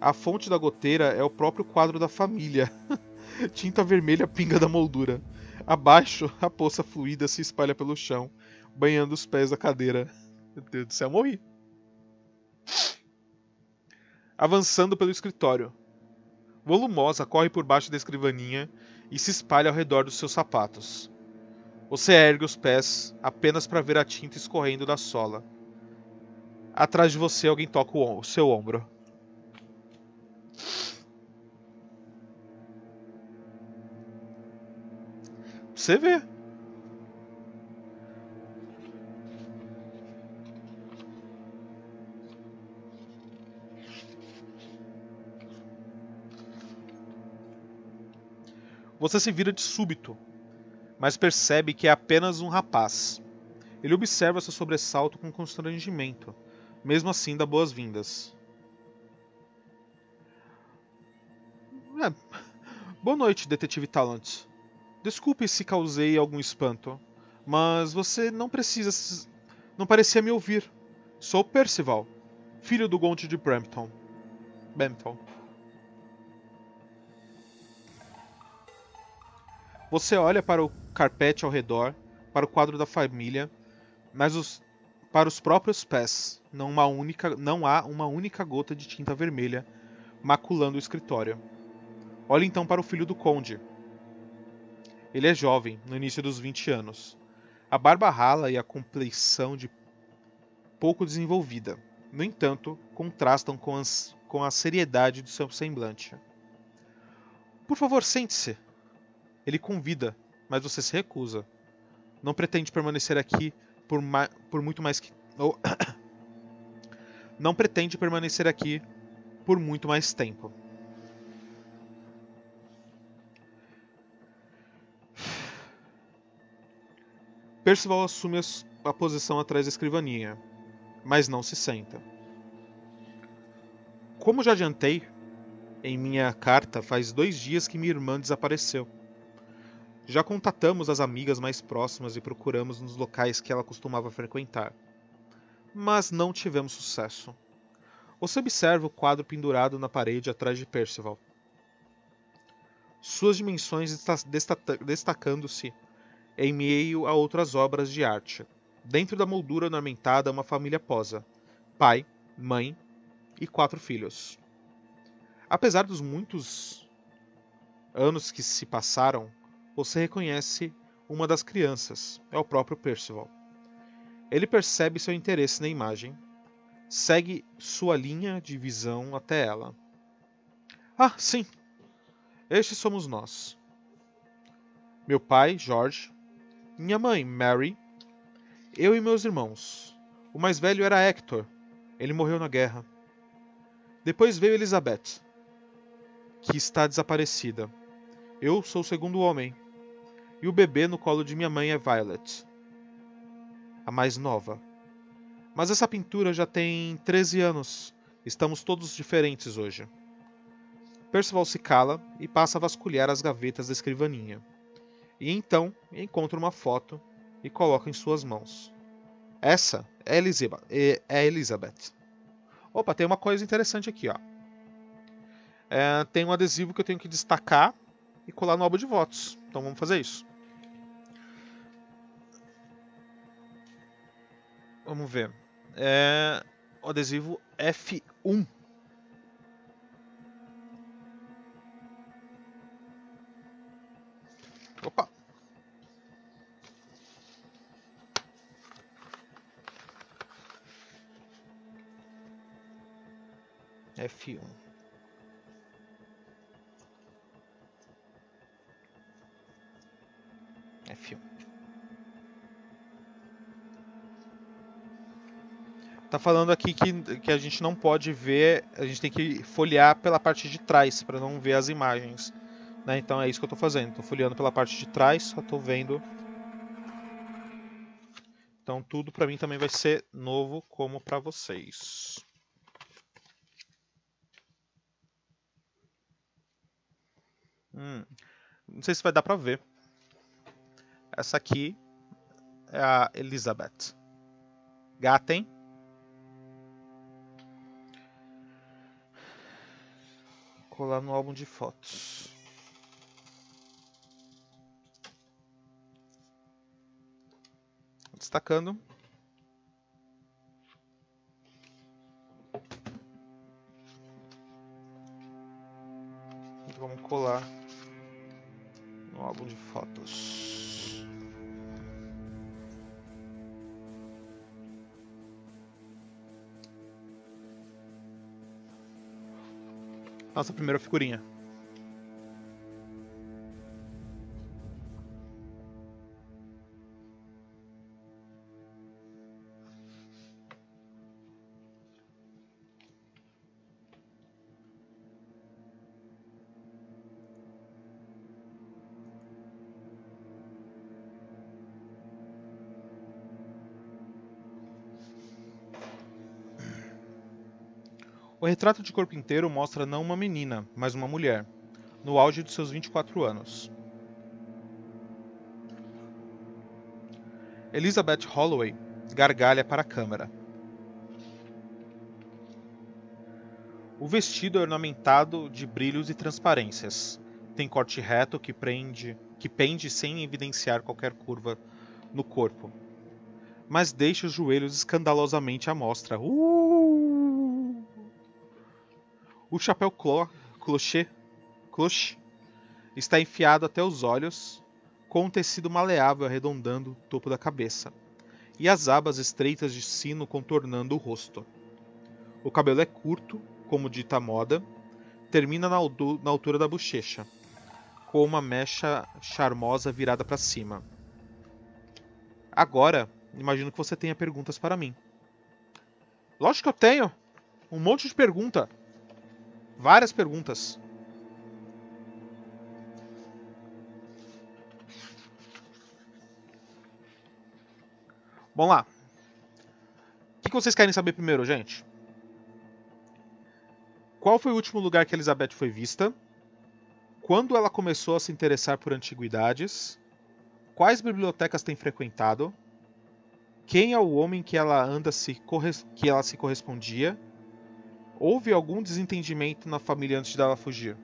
A fonte da goteira é o próprio quadro da família. *laughs* Tinta vermelha pinga da moldura. Abaixo, a poça fluida se espalha pelo chão, banhando os pés da cadeira. Meu Deus do céu, morri avançando pelo escritório. Volumosa corre por baixo da escrivaninha e se espalha ao redor dos seus sapatos. Você ergue os pés apenas para ver a tinta escorrendo da sola. Atrás de você, alguém toca o seu ombro. Você vê. Você se vira de súbito, mas percebe que é apenas um rapaz. Ele observa seu sobressalto com constrangimento, mesmo assim dá boas-vindas. É. Boa noite, detetive Talent. Desculpe se causei algum espanto, mas você não precisa. Não parecia me ouvir. Sou Percival, filho do Conde de Brampton. Brampton. Você olha para o carpete ao redor, para o quadro da família, mas os, para os próprios pés não, uma única, não há uma única gota de tinta vermelha maculando o escritório. Olha então para o filho do conde. Ele é jovem, no início dos 20 anos. A barba rala e a compleição de pouco desenvolvida. No entanto, contrastam com, as, com a seriedade do seu semblante. Por favor, sente-se, ele convida, mas você se recusa. Não pretende permanecer aqui por, por muito mais que. *coughs* Não pretende permanecer aqui por muito mais tempo. Percival assume a posição atrás da escrivaninha, mas não se senta. Como já adiantei em minha carta, faz dois dias que minha irmã desapareceu. Já contatamos as amigas mais próximas e procuramos nos locais que ela costumava frequentar. Mas não tivemos sucesso. Você observa o quadro pendurado na parede atrás de Percival. Suas dimensões destacando-se em meio a outras obras de arte. Dentro da moldura ornamentada, uma família posa: pai, mãe e quatro filhos. Apesar dos muitos anos que se passaram, você reconhece uma das crianças, é o próprio Percival. Ele percebe seu interesse na imagem, segue sua linha de visão até ela. Ah, sim! Estes somos nós. Meu pai, George, minha mãe, Mary, eu e meus irmãos. O mais velho era Hector, ele morreu na guerra. Depois veio Elizabeth, que está desaparecida. Eu sou o segundo homem, e o bebê no colo de minha mãe é Violet, a mais nova. Mas essa pintura já tem 13 anos Estamos todos diferentes hoje. Percival se cala e passa a vasculhar as gavetas da escrivaninha. E então encontra uma foto e coloca em suas mãos. Essa é Elizabeth. É Elizabeth. Opa, tem uma coisa interessante aqui, ó. É, tem um adesivo que eu tenho que destacar e colar no álbum de votos. Então vamos fazer isso. Vamos ver. É, o adesivo F1. Opa! F1. F1. Tá falando aqui que, que a gente não pode ver, a gente tem que folhear pela parte de trás para não ver as imagens. Né? Então é isso que eu estou fazendo. Estou folheando pela parte de trás, só estou vendo. Então tudo para mim também vai ser novo como para vocês. Hum, não sei se vai dar para ver. Essa aqui é a Elizabeth. Gata, hein? Colar no álbum de fotos. Destacando. Vamos colar no álbum de fotos. Nossa primeira figurinha. O retrato de corpo inteiro mostra não uma menina, mas uma mulher, no auge de seus 24 anos. Elizabeth Holloway gargalha para a câmera. O vestido é ornamentado de brilhos e transparências. Tem corte reto que, prende, que pende sem evidenciar qualquer curva no corpo, mas deixa os joelhos escandalosamente à mostra. Uh! O chapéu clo cloche, cloche está enfiado até os olhos, com um tecido maleável arredondando o topo da cabeça, e as abas estreitas de sino contornando o rosto. O cabelo é curto, como dita moda, termina na, na altura da bochecha, com uma mecha charmosa virada para cima. Agora, imagino que você tenha perguntas para mim. Lógico que eu tenho! Um monte de pergunta! Várias perguntas. Vamos lá. O que vocês querem saber primeiro, gente? Qual foi o último lugar que Elizabeth foi vista? Quando ela começou a se interessar por antiguidades? Quais bibliotecas tem frequentado? Quem é o homem que ela anda se que ela se correspondia? Houve algum desentendimento na família antes dela fugir?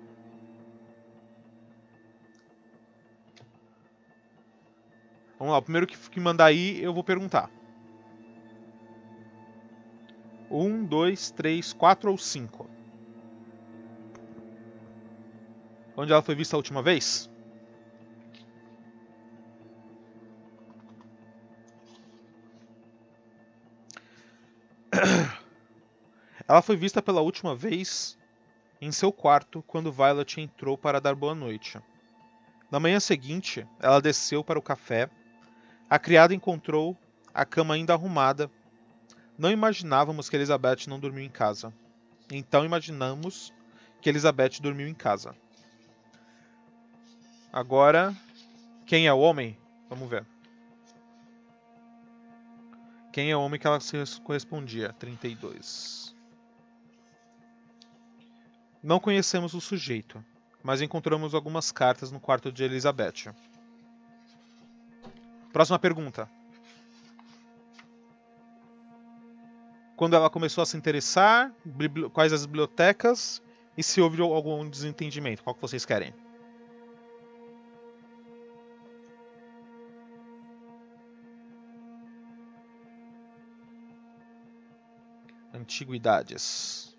Vamos lá, o primeiro que, mandar aí eu vou perguntar. Um, dois, três, quatro ou cinco? Onde ela foi vista a última vez? Ela foi vista pela última vez em seu quarto quando Violet entrou para dar boa noite. Na manhã seguinte, ela desceu para o café. A criada encontrou a cama ainda arrumada. Não imaginávamos que Elizabeth não dormiu em casa. Então imaginamos que Elizabeth dormiu em casa. Agora, quem é o homem? Vamos ver. Quem é o homem que ela se correspondia? 32. Não conhecemos o sujeito, mas encontramos algumas cartas no quarto de Elizabeth. Próxima pergunta. Quando ela começou a se interessar, quais as bibliotecas e se houve algum desentendimento? Qual que vocês querem? Antiguidades.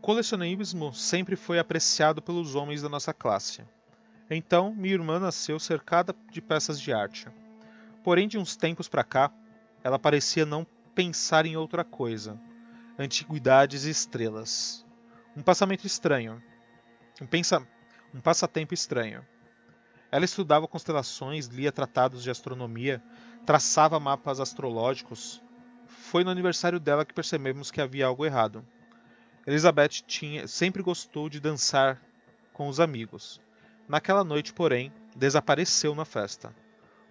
Colecionismo sempre foi apreciado pelos homens da nossa classe. Então, minha irmã nasceu cercada de peças de arte. Porém, de uns tempos para cá, ela parecia não pensar em outra coisa. Antiguidades e estrelas. Um passamento estranho. Um, pensa... um passatempo estranho. Ela estudava constelações, lia tratados de astronomia, traçava mapas astrológicos. Foi no aniversário dela que percebemos que havia algo errado. Elizabeth tinha, sempre gostou de dançar com os amigos. Naquela noite, porém, desapareceu na festa.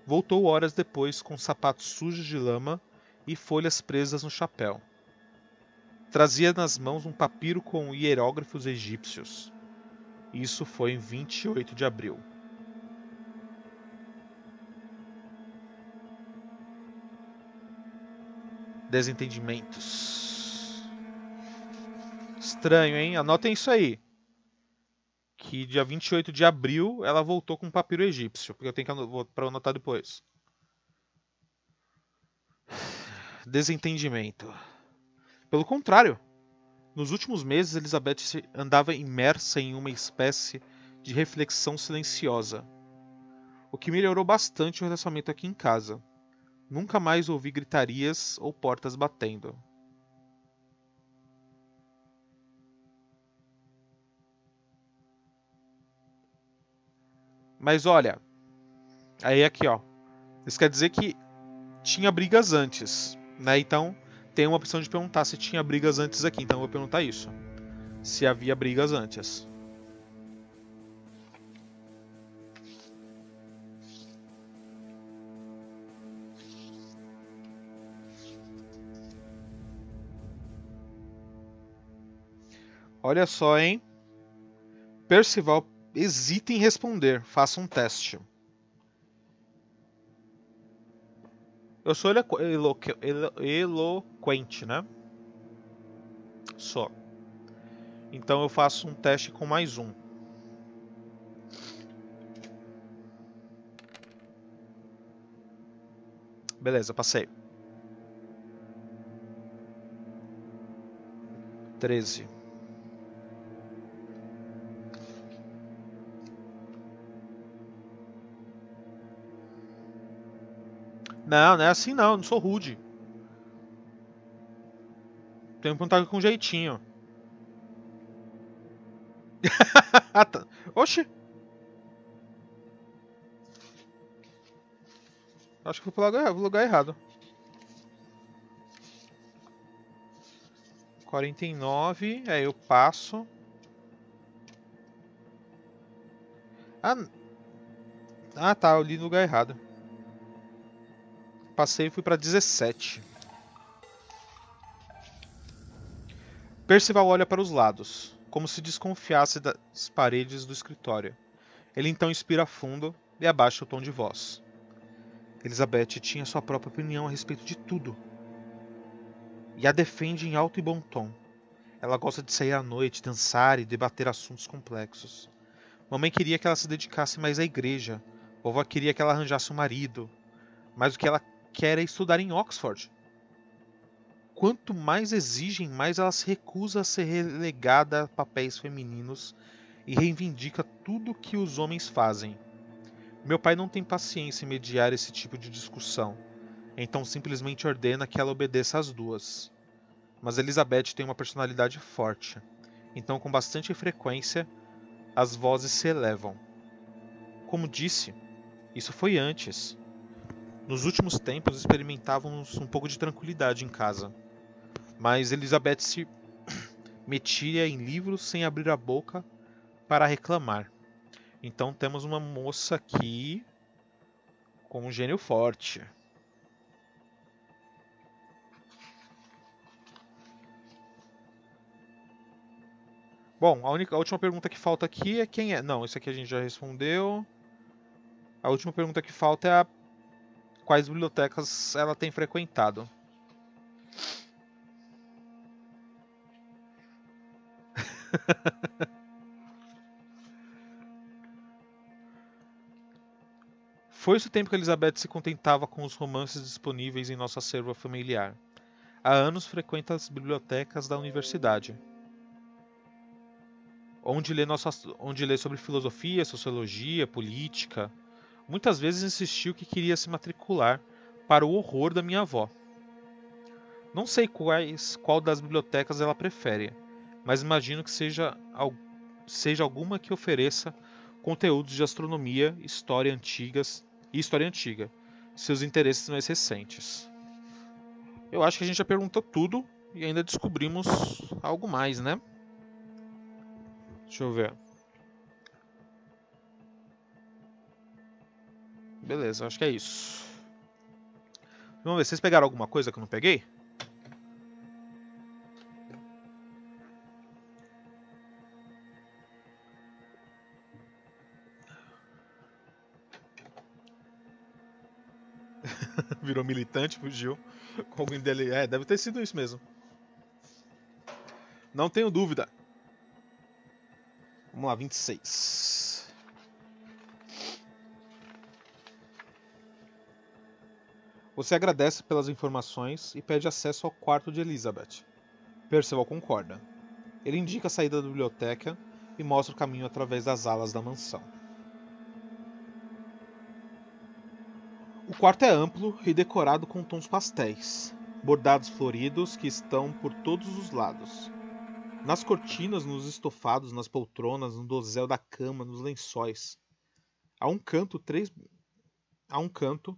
Voltou horas depois com sapatos sujos de lama e folhas presas no chapéu. Trazia nas mãos um papiro com hierógrafos egípcios. Isso foi em 28 de abril. Desentendimentos. Estranho, hein? Anotem isso aí. Que dia 28 de abril ela voltou com papiro egípcio. Porque eu tenho que anotar depois. Desentendimento. Pelo contrário, nos últimos meses Elizabeth andava imersa em uma espécie de reflexão silenciosa, o que melhorou bastante o relacionamento aqui em casa. Nunca mais ouvi gritarias ou portas batendo. Mas olha, aí aqui ó, isso quer dizer que tinha brigas antes, né? Então tem uma opção de perguntar se tinha brigas antes aqui. Então eu vou perguntar isso, se havia brigas antes. Olha só, hein? Percival hesita em responder. Faça um teste. Eu sou elo elo elo eloquente, né? Só. Então eu faço um teste com mais um. Beleza, passei. Treze. Não, não é assim não, não sou rude. Tenho que perguntar com jeitinho. *laughs* Oxi. Acho que fui pro lugar, lugar errado. 49, aí eu passo. Ah, ah tá, eu li no lugar errado passei e fui para 17. Percival olha para os lados, como se desconfiasse das paredes do escritório. Ele então inspira fundo e abaixa o tom de voz. Elizabeth tinha sua própria opinião a respeito de tudo. E a defende em alto e bom tom. Ela gosta de sair à noite, dançar e debater assuntos complexos. Mamãe queria que ela se dedicasse mais à igreja. Vovó queria que ela arranjasse um marido. Mas o que ela quer estudar em Oxford. Quanto mais exigem, mais ela se recusa a ser relegada a papéis femininos e reivindica tudo o que os homens fazem. Meu pai não tem paciência em mediar esse tipo de discussão, então simplesmente ordena que ela obedeça às duas. Mas Elizabeth tem uma personalidade forte, então com bastante frequência as vozes se elevam. Como disse, isso foi antes. Nos últimos tempos experimentávamos um pouco de tranquilidade em casa, mas Elizabeth se *coughs* metia em livros sem abrir a boca para reclamar. Então temos uma moça aqui Com um gênio forte. Bom, a, única, a última pergunta que falta aqui é quem é. Não, isso aqui a gente já respondeu. A última pergunta que falta é a... quais bibliotecas ela tem frequentado. *laughs* Foi esse o tempo que Elizabeth se contentava com os romances disponíveis em nosso acervo familiar. Há anos frequenta as bibliotecas da universidade, onde lê, nossa, onde lê sobre filosofia, sociologia, política. Muitas vezes insistiu que queria se matricular, para o horror da minha avó. Não sei quais, qual das bibliotecas ela prefere, mas imagino que seja, seja alguma que ofereça conteúdos de astronomia, história antigas e história antiga, seus interesses mais recentes. Eu acho que a gente já perguntou tudo e ainda descobrimos algo mais, né? Deixa eu ver. Beleza, acho que é isso. Vamos ver, vocês pegaram alguma coisa que eu não peguei? *laughs* Virou militante, fugiu. Com alguém dele. É, deve ter sido isso mesmo. Não tenho dúvida. Vamos lá, 26. Você agradece pelas informações e pede acesso ao quarto de Elizabeth. Percival concorda. Ele indica a saída da biblioteca e mostra o caminho através das alas da mansão. O quarto é amplo e decorado com tons pastéis, bordados floridos que estão por todos os lados. Nas cortinas, nos estofados, nas poltronas, no dosel da cama, nos lençóis. A um canto, três. A um canto,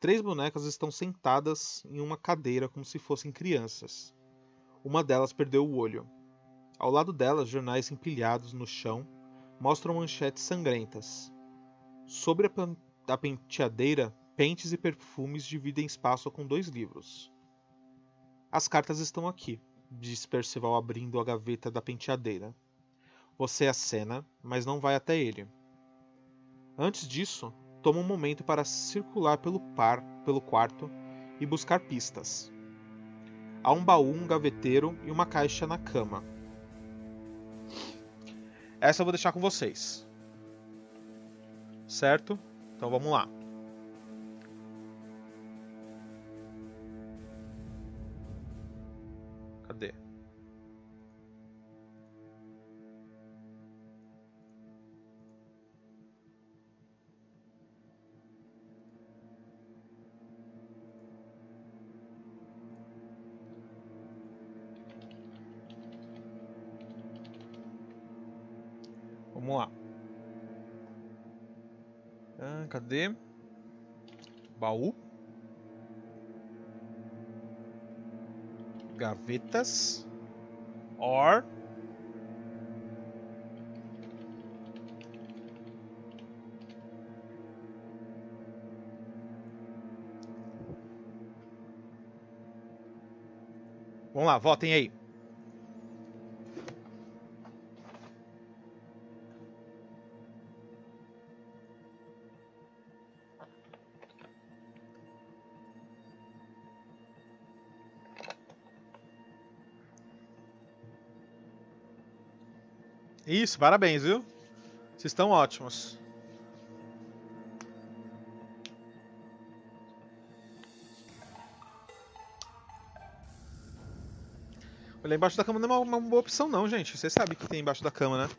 três bonecas estão sentadas em uma cadeira como se fossem crianças. Uma delas perdeu o olho. Ao lado delas, jornais empilhados no chão mostram manchetes sangrentas. Sobre a, a penteadeira, pentes e perfumes dividem espaço com dois livros. As cartas estão aqui disse Percival abrindo a gaveta da penteadeira. Você acena, mas não vai até ele. Antes disso, toma um momento para circular pelo par, pelo quarto e buscar pistas. Há um baú, um gaveteiro e uma caixa na cama. Essa eu vou deixar com vocês. Certo? Então vamos lá. Baú. gavetas or Vamos lá, votem aí. Isso, parabéns, viu? Vocês estão ótimos. Olhar embaixo da cama não é uma, uma boa opção não, gente. Você sabe o que tem embaixo da cama, né?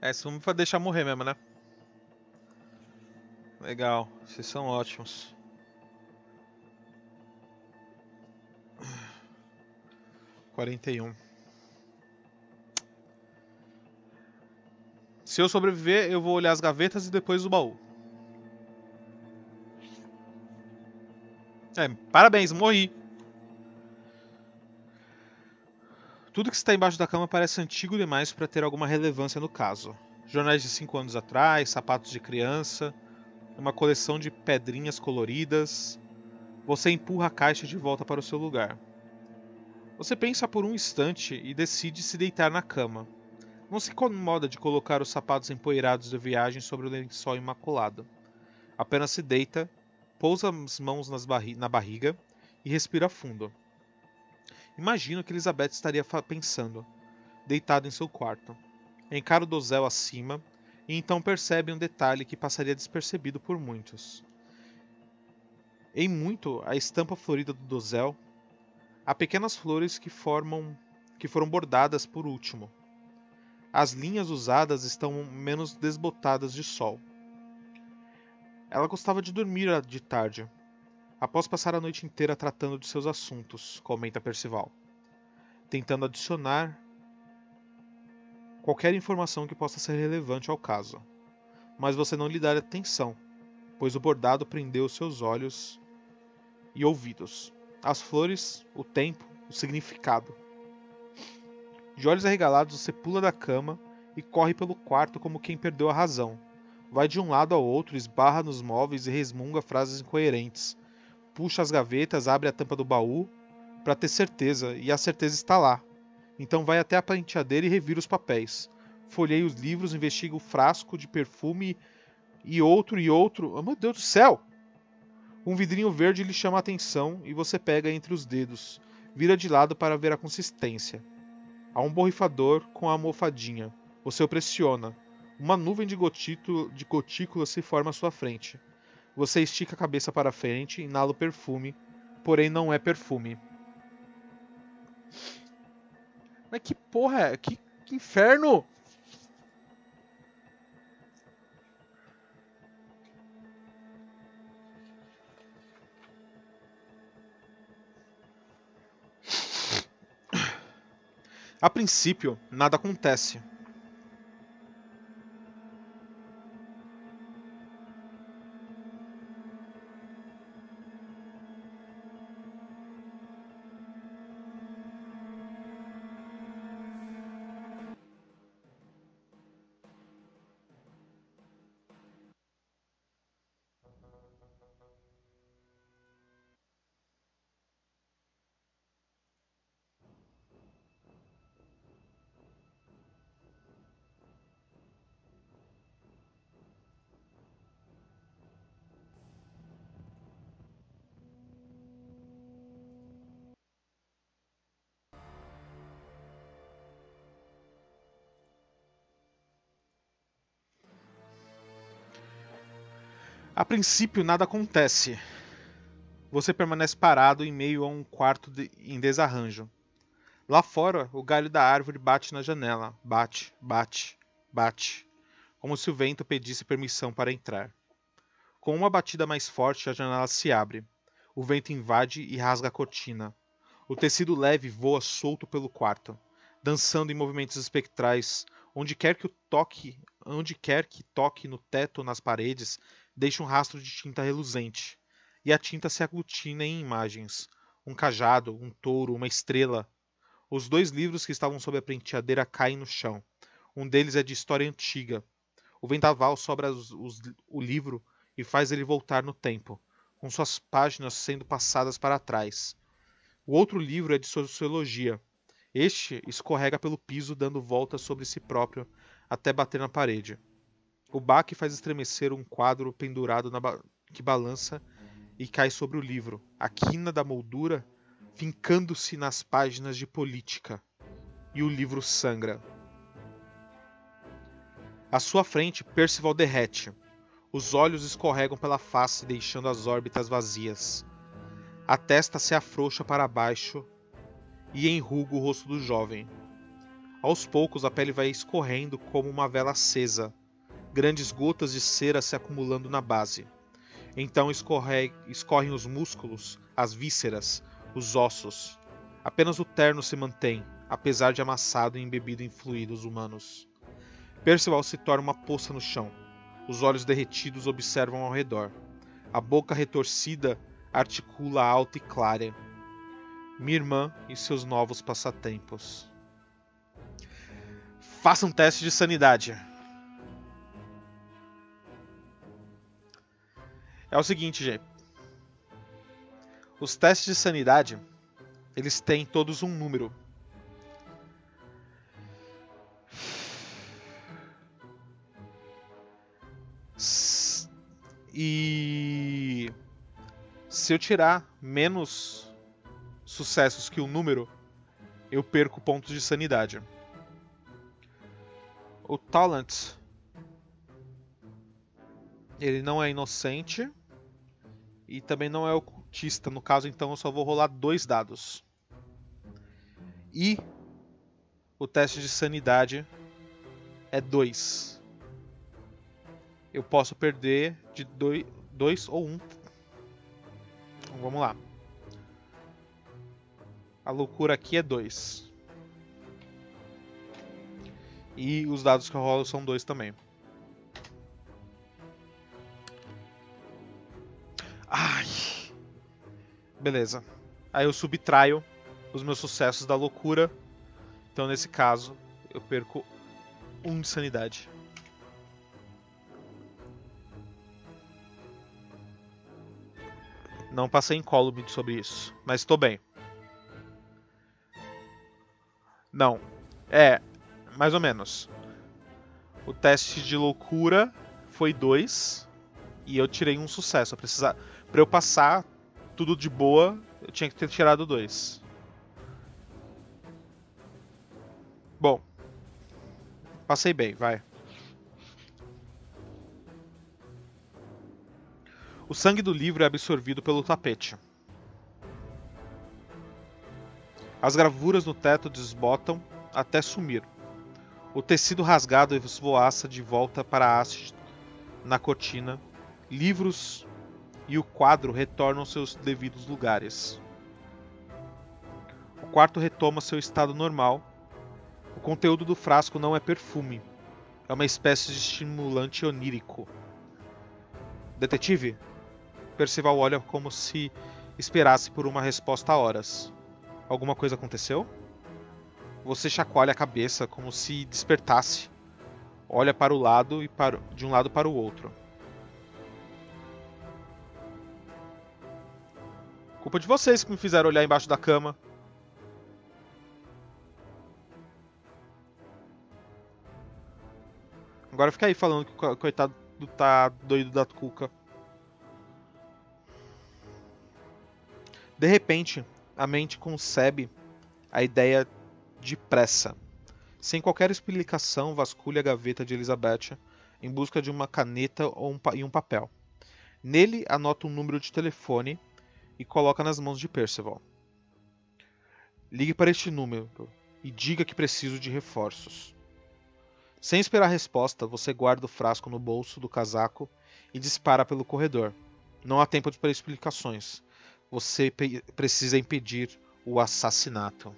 É, isso vamos deixar morrer mesmo, né? Legal, vocês são ótimos. Quarenta e um. Se eu sobreviver, eu vou olhar as gavetas e depois o baú. É, parabéns, morri. Tudo que está embaixo da cama parece antigo demais para ter alguma relevância no caso. Jornais de 5 anos atrás, sapatos de criança, uma coleção de pedrinhas coloridas. Você empurra a caixa de volta para o seu lugar. Você pensa por um instante e decide se deitar na cama. Não se incomoda de colocar os sapatos empoeirados de viagem sobre o lençol imaculado. Apenas se deita, pousa as mãos barri na barriga e respira fundo. Imagino que Elizabeth estaria pensando, deitada em seu quarto. Encara o dosel acima e então percebe um detalhe que passaria despercebido por muitos. Em muito, a estampa florida do dosel, há pequenas flores que formam que foram bordadas por último. As linhas usadas estão menos desbotadas de sol. Ela gostava de dormir de tarde, após passar a noite inteira tratando de seus assuntos, comenta Percival, tentando adicionar qualquer informação que possa ser relevante ao caso. Mas você não lhe dá atenção, pois o bordado prendeu seus olhos e ouvidos. As flores, o tempo, o significado. De olhos arregalados, você pula da cama e corre pelo quarto como quem perdeu a razão. Vai de um lado ao outro, esbarra nos móveis e resmunga frases incoerentes puxa as gavetas, abre a tampa do baú para ter certeza, e a certeza está lá. Então vai até a penteadeira e revira os papéis. Folheia os livros, investiga o frasco de perfume e outro e outro. Oh, meu Deus do céu! Um vidrinho verde lhe chama a atenção e você pega entre os dedos. Vira de lado para ver a consistência. Há um borrifador com a almofadinha. Você o pressiona. Uma nuvem de, de gotículas se forma à sua frente. Você estica a cabeça para frente, inala o perfume, porém não é perfume. Mas que porra é? Que, que inferno! A princípio, nada acontece. A princípio, nada acontece. Você permanece parado em meio a um quarto de, em desarranjo. Lá fora, o galho da árvore bate na janela. Bate, bate, bate. Como se o vento pedisse permissão para entrar. Com uma batida mais forte, a janela se abre. O vento invade e rasga a cortina. O tecido leve voa solto pelo quarto, dançando em movimentos espectrais. Onde quer que toque, onde quer que toque no teto nas paredes, deixa um rastro de tinta reluzente, e a tinta se aglutina em imagens: um cajado, um touro, uma estrela. Os dois livros que estavam sob a penteadeira caem no chão. Um deles é de história antiga. O vendaval sobra os, os, o livro e faz ele voltar no tempo, com suas páginas sendo passadas para trás. O outro livro é de sociologia. Este escorrega pelo piso, dando voltas sobre si próprio até bater na parede. O baque faz estremecer um quadro pendurado ba que balança e cai sobre o livro, a quina da moldura fincando-se nas páginas de política. E o livro sangra. À sua frente, Percival derrete. Os olhos escorregam pela face, deixando as órbitas vazias. A testa se afrouxa para baixo e enruga o rosto do jovem. Aos poucos, a pele vai escorrendo como uma vela acesa grandes gotas de cera se acumulando na base. Então escorre, escorrem os músculos, as vísceras, os ossos. Apenas o terno se mantém, apesar de amassado e embebido em fluidos humanos. Percival se torna uma poça no chão. Os olhos derretidos observam ao redor. A boca retorcida articula alto e clara. Minha irmã e seus novos passatempos. Faça um teste de sanidade. É o seguinte, gente. Os testes de sanidade, eles têm todos um número. E se eu tirar menos sucessos que o número, eu perco pontos de sanidade. O Talent ele não é inocente e também não é ocultista. No caso, então, eu só vou rolar dois dados. E o teste de sanidade é 2. Eu posso perder de 2 ou 1. Um. Então, vamos lá. A loucura aqui é 2. E os dados que eu rolo são 2 também. Ai. Beleza. Aí eu subtraio os meus sucessos da loucura. Então, nesse caso, eu perco 1 um de sanidade. Não passei incólume sobre isso, mas estou bem. Não. É, mais ou menos. O teste de loucura foi 2 e eu tirei um sucesso. Eu precisar, pra eu passar tudo de boa, eu tinha que ter tirado 2. Bom. Passei bem, vai. O sangue do livro é absorvido pelo tapete. As gravuras no teto desbotam até sumir. O tecido rasgado esvoaça de volta para a haste na cortina. Livros e o quadro retornam aos seus devidos lugares. O quarto retoma seu estado normal. O conteúdo do frasco não é perfume. É uma espécie de estimulante onírico. Detetive? Percival olha como se esperasse por uma resposta há horas. Alguma coisa aconteceu? Você chacoalha a cabeça como se despertasse. Olha para o lado e para, de um lado para o outro. Culpa de vocês que me fizeram olhar embaixo da cama. Agora fica aí falando que o coitado tá doido da cuca. De repente, a mente concebe a ideia de pressa. Sem qualquer explicação, vasculha a gaveta de Elizabeth em busca de uma caneta ou um e um papel. Nele, anota um número de telefone e coloca nas mãos de Percival. Ligue para este número e diga que preciso de reforços. Sem esperar resposta, você guarda o frasco no bolso do casaco e dispara pelo corredor. Não há tempo para explicações você precisa impedir o assassinato.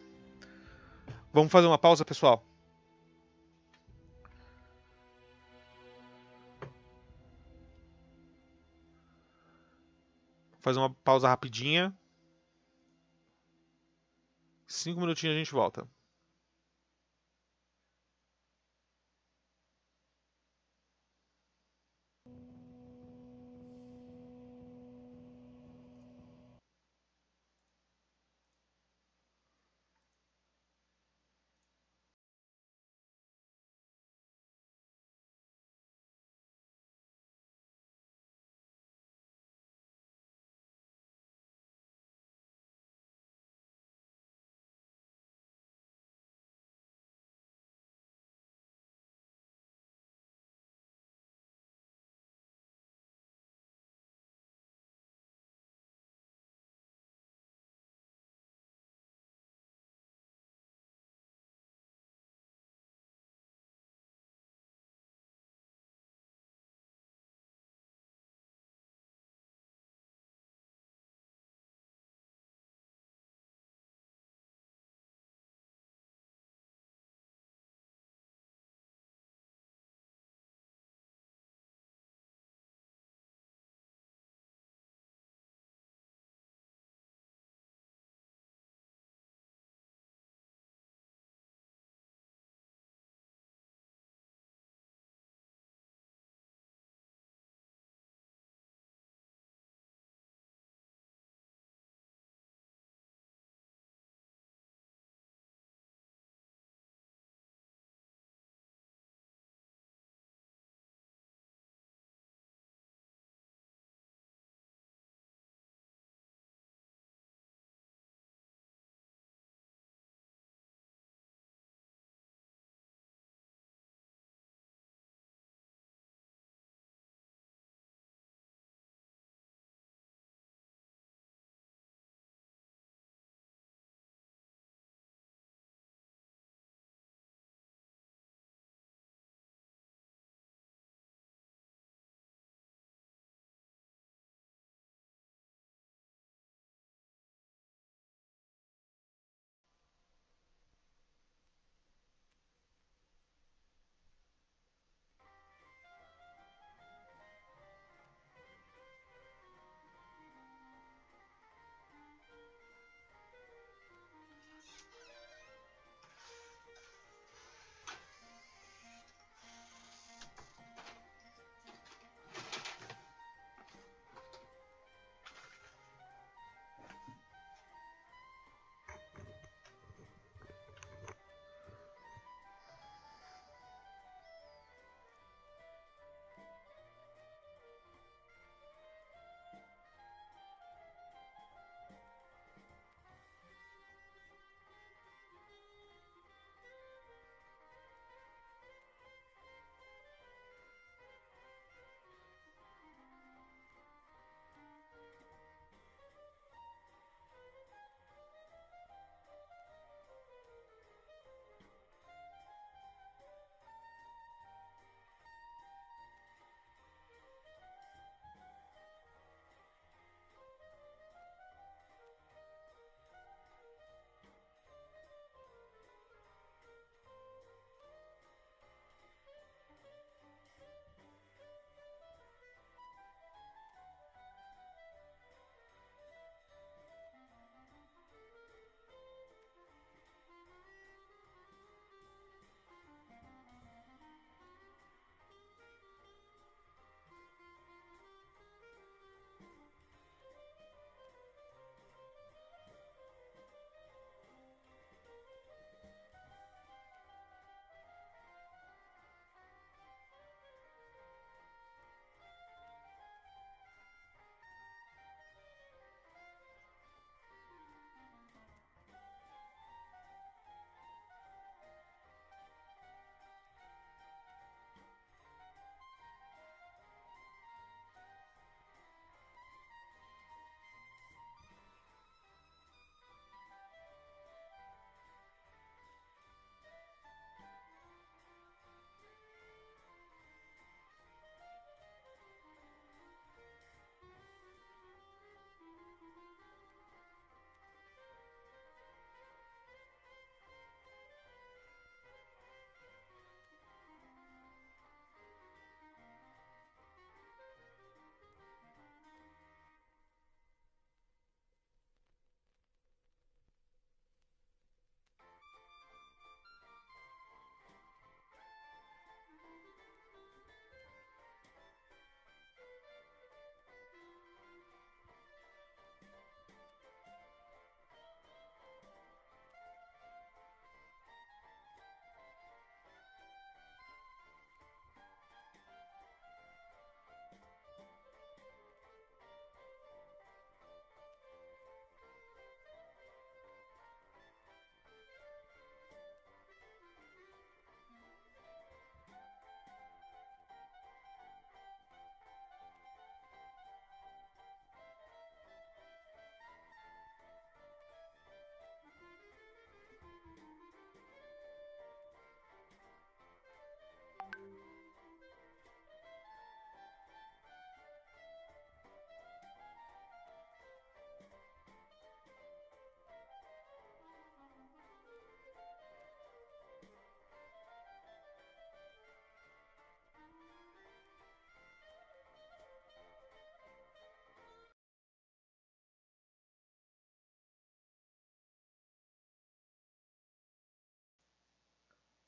Vamos fazer uma pausa, pessoal? Fazer uma pausa rapidinha. Cinco minutinhos a gente volta.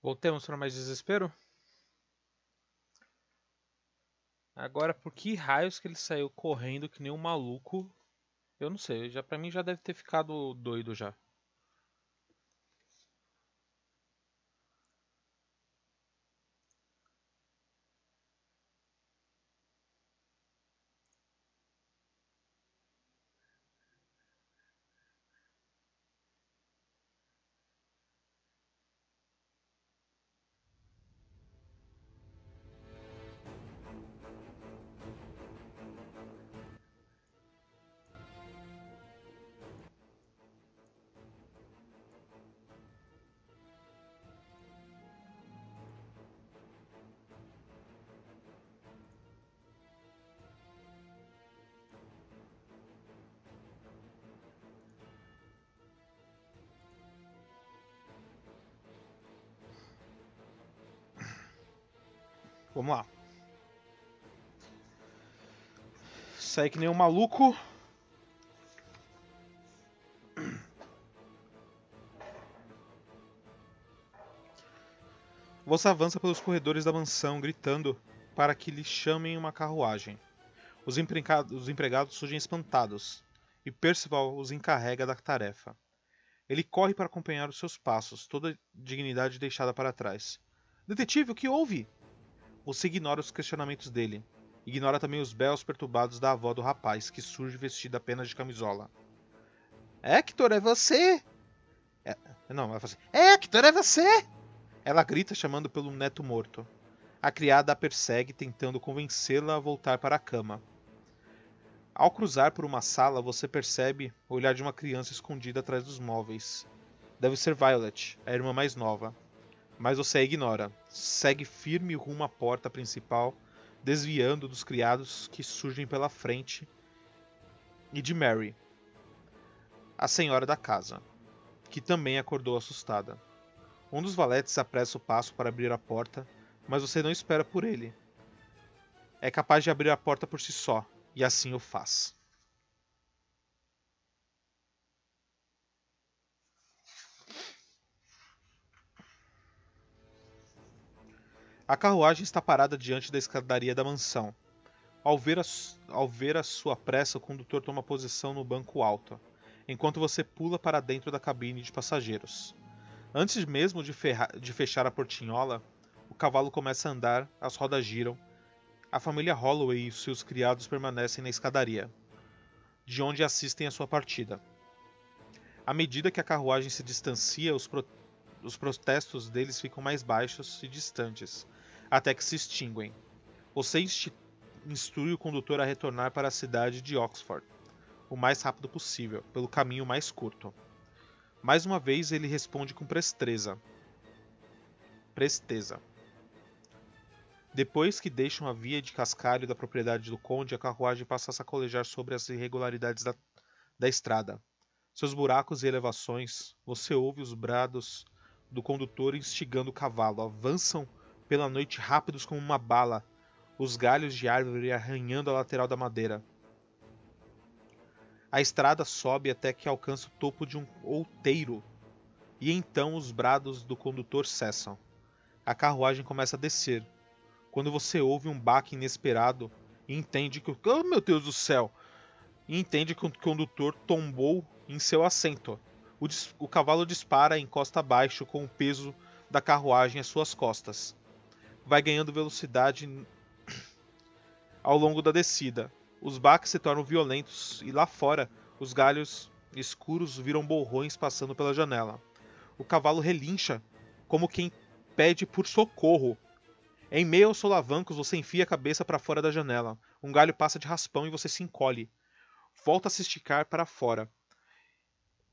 Voltemos para mais desespero? Agora, por que raios que ele saiu correndo que nem um maluco? Eu não sei, já para mim já deve ter ficado doido já. Sai que nem um maluco. Você avança pelos corredores da mansão, gritando para que lhe chamem uma carruagem. Os os empregados surgem espantados, e Percival os encarrega da tarefa. Ele corre para acompanhar os seus passos, toda dignidade deixada para trás. Detetive, o que houve? Você ignora os questionamentos dele. Ignora também os belos perturbados da avó do rapaz, que surge vestida apenas de camisola. Hector, é você! É, não, ela fala assim: Hector, é você! Ela grita chamando pelo neto morto. A criada a persegue, tentando convencê-la a voltar para a cama. Ao cruzar por uma sala, você percebe o olhar de uma criança escondida atrás dos móveis. Deve ser Violet, a irmã mais nova mas você a ignora. Segue firme rumo à porta principal, desviando dos criados que surgem pela frente e de Mary, a senhora da casa, que também acordou assustada. Um dos valetes apressa o passo para abrir a porta, mas você não espera por ele. É capaz de abrir a porta por si só, e assim o faz. A carruagem está parada diante da escadaria da mansão. Ao ver, a, ao ver a sua pressa, o condutor toma posição no banco alto, enquanto você pula para dentro da cabine de passageiros. Antes mesmo de, de fechar a portinhola, o cavalo começa a andar, as rodas giram. A família Holloway e seus criados permanecem na escadaria, de onde assistem a sua partida. À medida que a carruagem se distancia, os, pro os protestos deles ficam mais baixos e distantes, até que se extinguem. Você instrui o condutor a retornar para a cidade de Oxford o mais rápido possível, pelo caminho mais curto. Mais uma vez ele responde com presteza. Presteza. Depois que deixam a via de cascalho da propriedade do conde, a carruagem passa a sacolejar sobre as irregularidades da, da estrada. Seus buracos e elevações, você ouve os brados do condutor instigando o cavalo, avançam pela noite rápidos como uma bala, os galhos de árvore arranhando a lateral da madeira. A estrada sobe até que alcança o topo de um outeiro, e então os brados do condutor cessam. A carruagem começa a descer. Quando você ouve um baque inesperado e entende que. Oh meu Deus do céu! E entende que o condutor tombou em seu assento. O, o cavalo dispara em costa abaixo com o peso da carruagem às suas costas vai ganhando velocidade ao longo da descida. Os baques se tornam violentos e lá fora os galhos escuros viram borrões passando pela janela. O cavalo relincha como quem pede por socorro. Em meio aos solavancos, você enfia a cabeça para fora da janela. Um galho passa de raspão e você se encolhe. Volta a se esticar para fora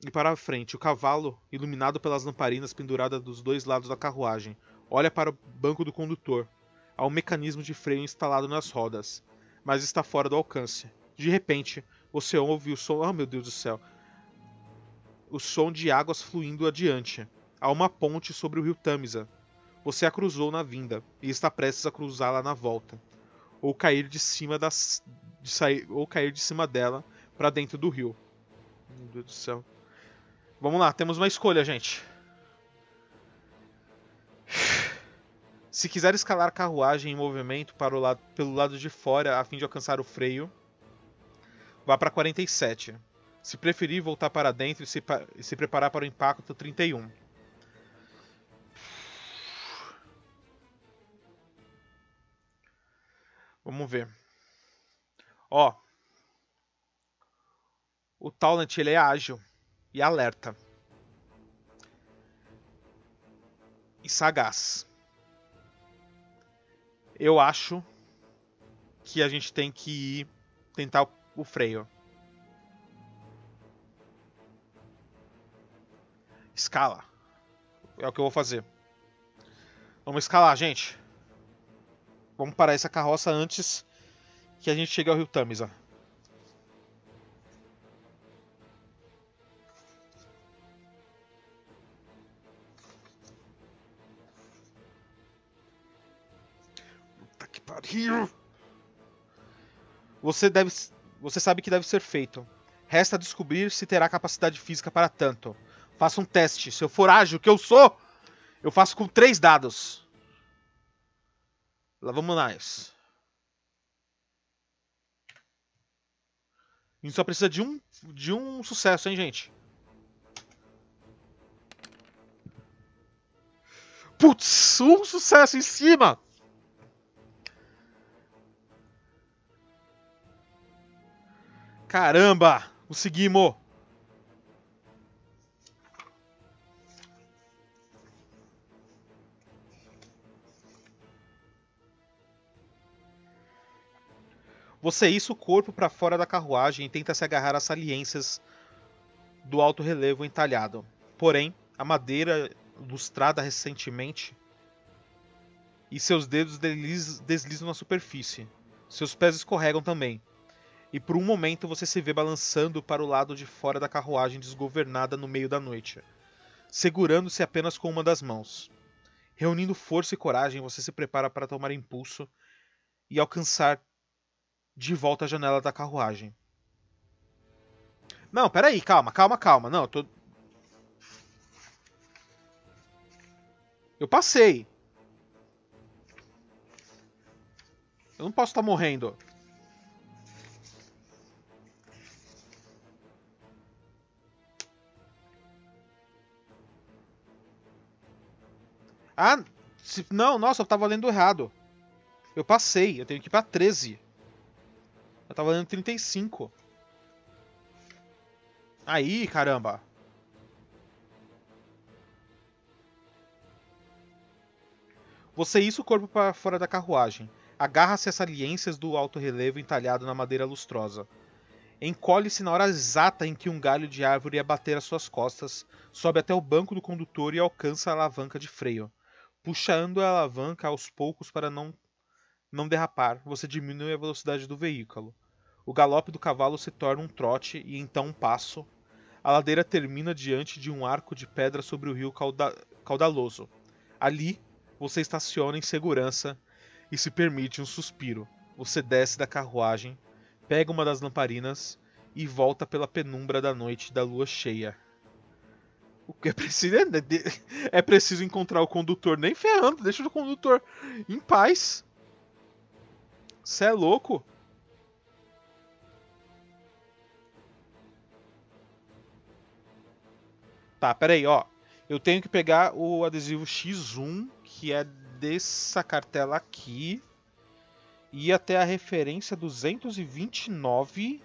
e para a frente. O cavalo, iluminado pelas lamparinas penduradas dos dois lados da carruagem, olha para o banco do condutor. Há um mecanismo de freio instalado nas rodas, mas está fora do alcance. De repente, você ouve o som. Oh meu Deus do céu! O som de águas fluindo adiante. Há uma ponte sobre o rio Tamisa. Você a cruzou na vinda e está prestes a cruzá-la na volta, ou cair de cima das, de sair, ou cair de cima dela para dentro do rio. Meu Deus do céu. Vamos lá, temos uma escolha, gente. Se quiser escalar carruagem em movimento para o lado, pelo lado de fora a fim de alcançar o freio, vá para 47. Se preferir voltar para dentro e se, e se preparar para o impacto 31. Vamos ver. Ó. O Talent ele é ágil e alerta. E sagaz. Eu acho que a gente tem que ir tentar o, freio. Escala. É o que eu vou fazer. Vamos escalar, gente. Vamos parar essa carroça antes que a gente chegue ao rio Tamisa. Você deve. Você sabe que deve ser feito. Resta descobrir se terá capacidade física para tanto. Faça um teste. Se eu for ágil, que eu sou, eu faço com três dados. Lá vamos nós. A gente só precisa de um, de um sucesso, hein, gente? Putz, um sucesso em cima! Caramba! Conseguimos! Você issa o corpo para fora da carruagem e tenta se agarrar às saliências do alto relevo entalhado. Porém, a madeira lustrada recentemente e seus dedos deslizam na superfície. Seus pés escorregam também. E por um momento você se vê balançando para o lado de fora da carruagem desgovernada no meio da noite, segurando-se apenas com uma das mãos. Reunindo força e coragem, você se prepara para tomar impulso e alcançar de volta à janela da carruagem. Não, peraí, calma, calma, calma. Não, eu tô. Eu passei. Eu não posso estar tá morrendo. Ah, se... não, nossa, eu tava lendo errado. Eu passei, eu tenho que ir pra 13. Eu tava dando 35. Aí, caramba. Você issa o corpo para fora da carruagem. Agarra-se às saliências do alto relevo entalhado na madeira lustrosa. Encolhe-se na hora exata em que um galho de árvore ia bater às suas costas, sobe até o banco do condutor e alcança a alavanca de freio. Puxando a alavanca aos poucos para não não derrapar, você diminui a velocidade do veículo. O galope do cavalo se torna um trote e então um passo. A ladeira termina diante de um arco de pedra sobre o rio cauda caudaloso. Ali, você estaciona em segurança e se permite um suspiro. Você desce da carruagem, pega uma das lamparinas e volta pela penumbra da noite da lua cheia. O que é preciso é, é preciso encontrar o condutor nem ferrando, deixa o condutor em paz. Você é louco? Tá, peraí, ó. Eu tenho que pegar o adesivo X1, que é dessa cartela aqui. E até a referência 229.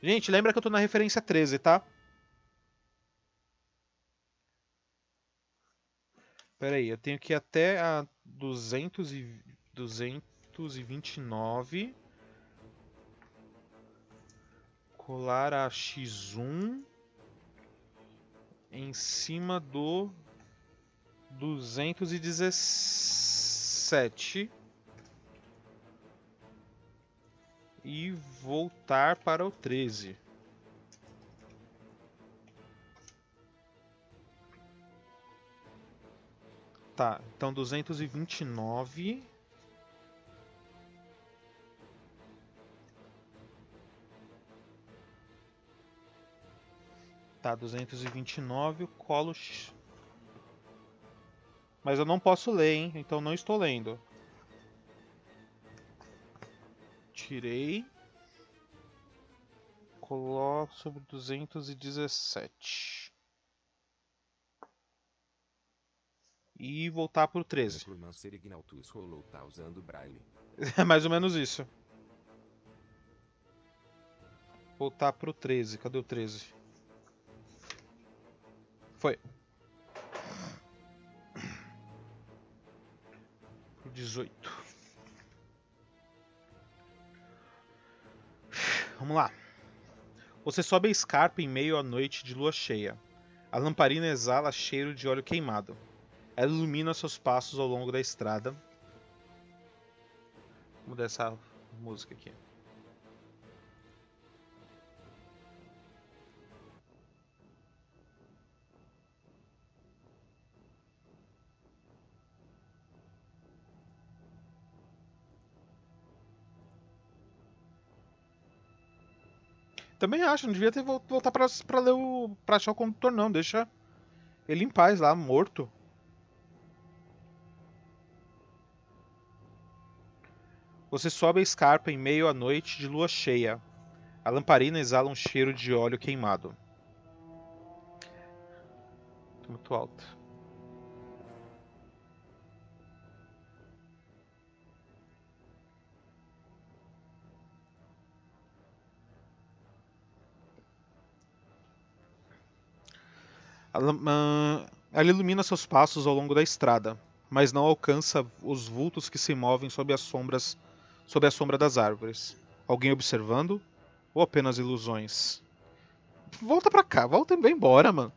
Gente, lembra que eu tô na referência 13, tá? Pera aí, eu tenho que ir até a 200 e 229 colar a X1 em cima do 217 e voltar para o 13. Tá, então 229 Tá, 229, o colo... Mas eu não posso ler, hein? Então não estou lendo. Tirei. Coloco sobre 217. E voltar pro 13. Necromancer Ignautus rolou tá usando braille. É *laughs* mais ou menos isso. Voltar pro 13. Cadê o 13? Foi. Pro 18. Vamos lá. Você sobe a escarpa em meio à noite de lua cheia. A lamparina exala cheiro de óleo queimado. Ela ilumina seus passos ao longo da estrada. Vou mudar essa música aqui. Também acho, não devia ter vol- voltar pra, pra ler o. pra achar o condutor, não. Deixa ele em paz lá, morto. Você sobe a escarpa em meio à noite de lua cheia. A lamparina exala um cheiro de óleo queimado. Muito alto. Ela ilumina seus passos ao longo da estrada, mas não alcança os vultos que se movem sob as sombras, sob a sombra das árvores. Alguém observando? Ou apenas ilusões? Volta pra cá, volta e embora, mano.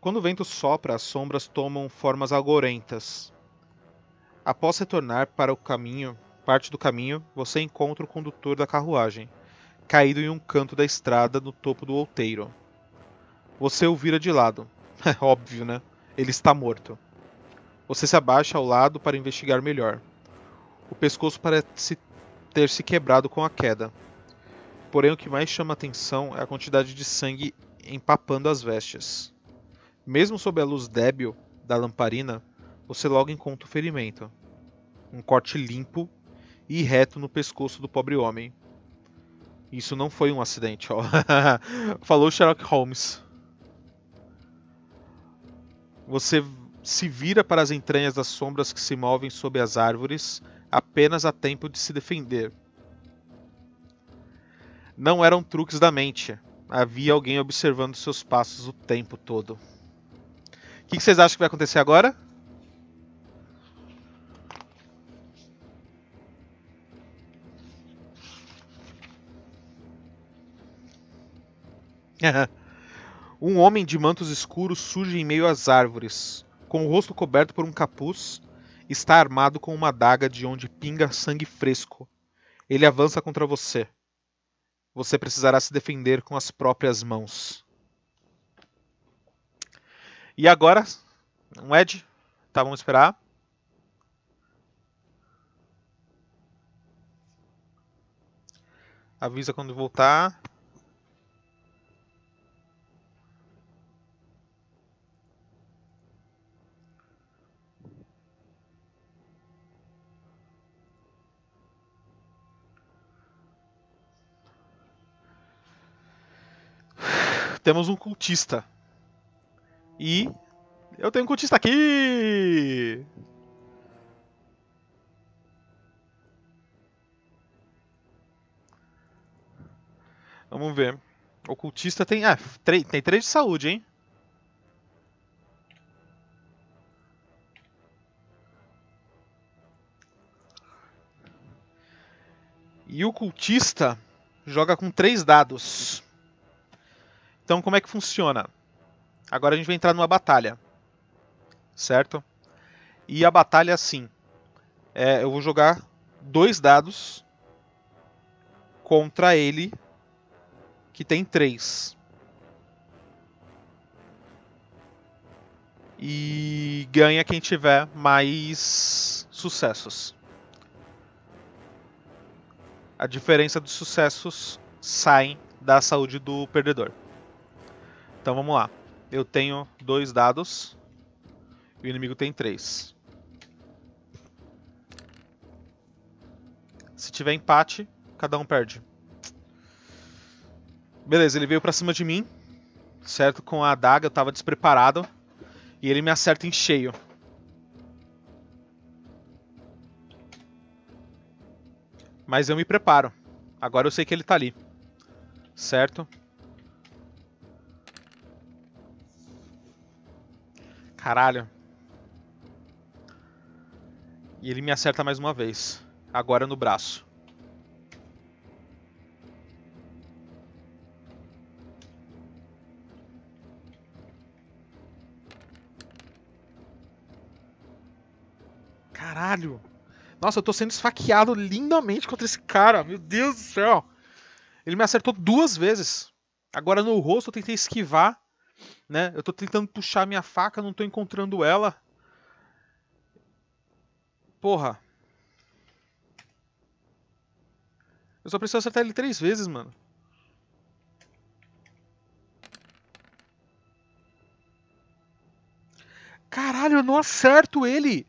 Quando o vento sopra, as sombras tomam formas algorentas. Após retornar para o caminho, parte do caminho, você encontra o condutor da carruagem, caído em um canto da estrada no topo do outeiro. Você o vira de lado. *laughs* É óbvio, né? Ele está morto. Você se abaixa ao lado para investigar melhor. O pescoço parece ter se quebrado com a queda. Porém, o que mais chama atenção é a quantidade de sangue empapando as vestes. Mesmo sob a luz débil da lamparina, você logo encontra o ferimento. Um corte limpo e reto no pescoço do pobre homem. Isso não foi um acidente, ó. *laughs* Falou Sherlock Holmes. Você se vira para as entranhas das sombras que se movem sob as árvores, apenas a tempo de se defender. Não eram truques da mente. Havia alguém observando seus passos o tempo todo. O que vocês acham que vai acontecer agora? *laughs* Um homem de mantos escuros surge em meio às árvores. Com o rosto coberto por um capuz, está armado com uma adaga de onde pinga sangue fresco. Ele avança contra você. Você precisará se defender com as próprias mãos. E agora, um Ed. Tá, vamos esperar. Avisa quando voltar. Temos um cultista. E eu tenho um cultista aqui. Vamos ver. O cultista tem, ah, três- tem 3 de saúde, hein? E o cultista joga com 3 dados. Então, como é que funciona? Agora a gente vai entrar numa batalha, certo? E a batalha é assim: é, eu vou jogar dois dados contra ele, que tem três. E ganha quem tiver mais sucessos. A diferença dos sucessos saem da saúde do perdedor. Então vamos lá. Eu tenho dois dados E o inimigo tem 3. Se tiver empate, cada um perde. Beleza, ele veio pra cima de mim, certo? Com a adaga, eu tava despreparado. E ele me acerta em cheio. Mas eu me preparo. Agora eu sei que ele tá ali. Certo? Caralho. E ele me acerta mais uma vez. Agora no braço. Caralho. Nossa, eu tô sendo esfaqueado lindamente contra esse cara. Meu Deus do céu. Ele me acertou duas vezes. Agora no rosto eu tentei esquivar. Né? Eu tô tentando puxar minha faca, não tô encontrando ela. Porra. Eu só preciso acertar ele três vezes, mano. Caralho, eu não acerto ele.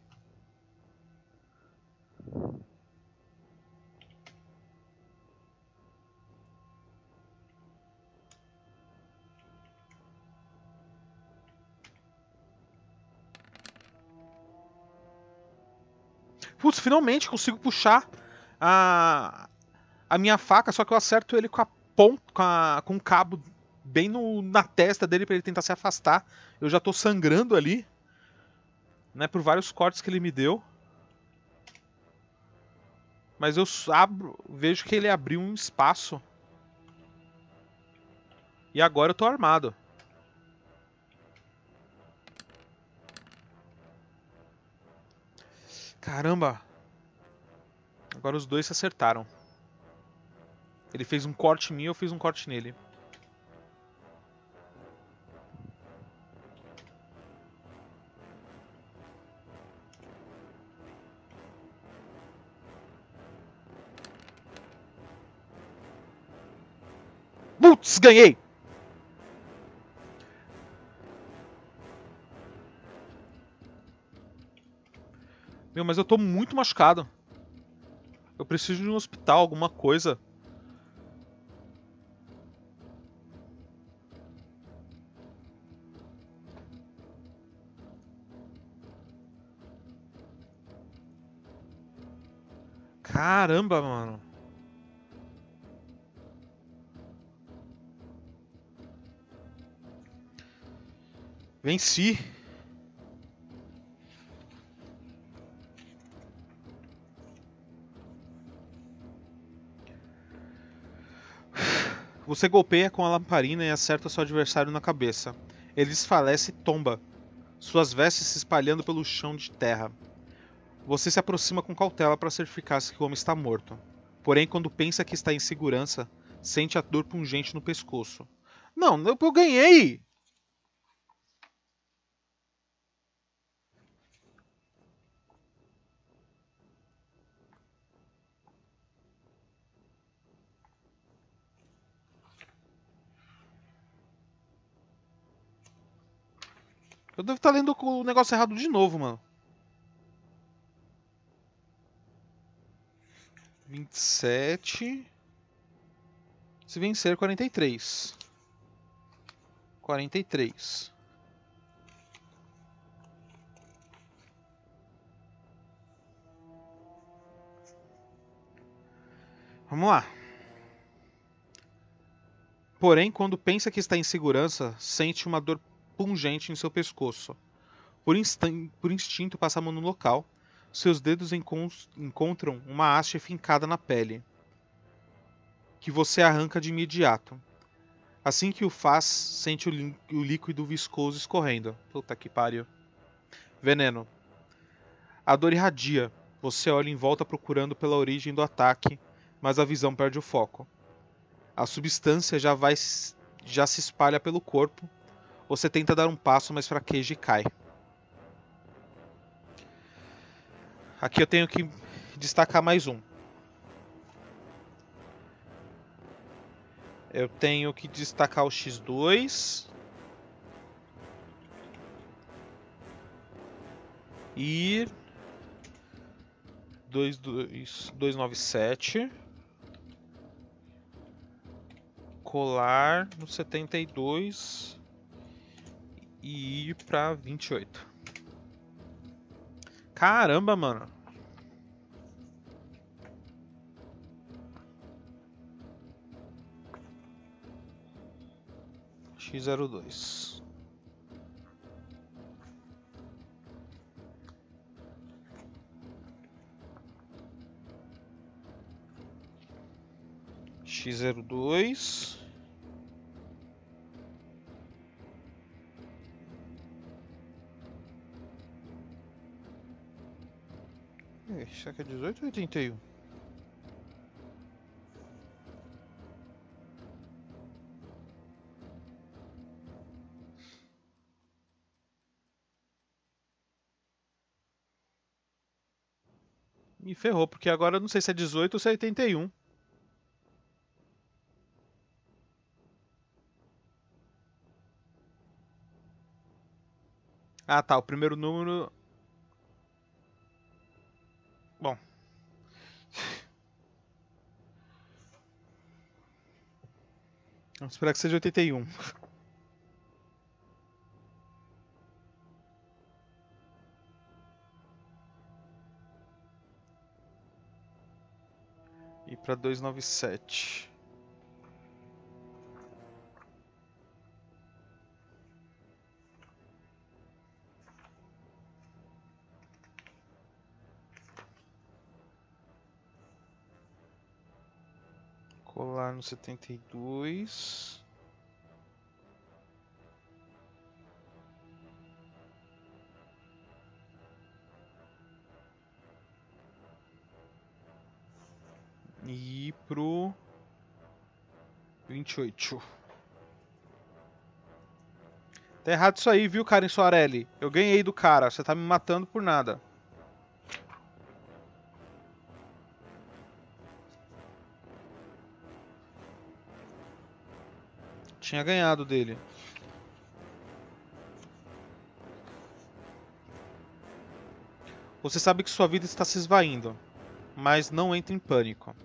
Putz, finalmente consigo puxar a, a minha faca, só que eu acerto ele com a ponta, com, a, com um cabo bem no, na testa dele para ele tentar se afastar. Eu já tô sangrando ali, né, por vários cortes que ele me deu. Mas eu abro, vejo que ele abriu um espaço. E agora eu tô armado. Caramba! Agora os dois se acertaram. Ele fez um corte em mim, eu fiz um corte nele. Putz, ganhei! Meu, mas eu tô muito machucado. Eu preciso de um hospital, alguma coisa. Caramba, mano. Venci. Você golpeia com a lamparina e acerta seu adversário na cabeça. Ele desfalece e tomba, suas vestes se espalhando pelo chão de terra. Você se aproxima com cautela para certificar-se que o homem está morto. Porém, quando pensa que está em segurança, sente a dor pungente no pescoço. Não, eu, eu ganhei! Eu devo estar tá lendo o negócio errado de novo, mano. 27. Se vencer, 43. 43. Vamos lá. Porém, quando pensa que está em segurança, sente uma dor pungente em seu pescoço. Por, por instinto, passa a mão no local. Seus dedos encon encontram uma haste fincada na pele, que você arranca de imediato. Assim que o faz, sente o, o líquido viscoso escorrendo. Puta que pariu. Veneno. A dor irradia. Você olha em volta procurando pela origem do ataque, mas a visão perde o foco. A substância já vai já se espalha pelo corpo, você tenta dar um passo, mas fraqueja e cai. Aqui eu tenho que destacar mais um. Eu tenho que destacar o X2. E 297 colar no 72 e ir pra 28. Caramba, mano. X02. X02. Será que é 18 ou 81? Me ferrou, porque agora eu não sei se é 18 ou se é 81. Ah tá, o primeiro número. Bom. Vamos esperar que seja 81. E pra 297. Colar no 72. E ir pro 28. Tá errado isso aí, viu, Karen Soarelli? Eu ganhei do cara, você tá me matando por nada. Tinha ganhado dele. Você sabe que sua vida está se esvaindo, mas não entre em pânico.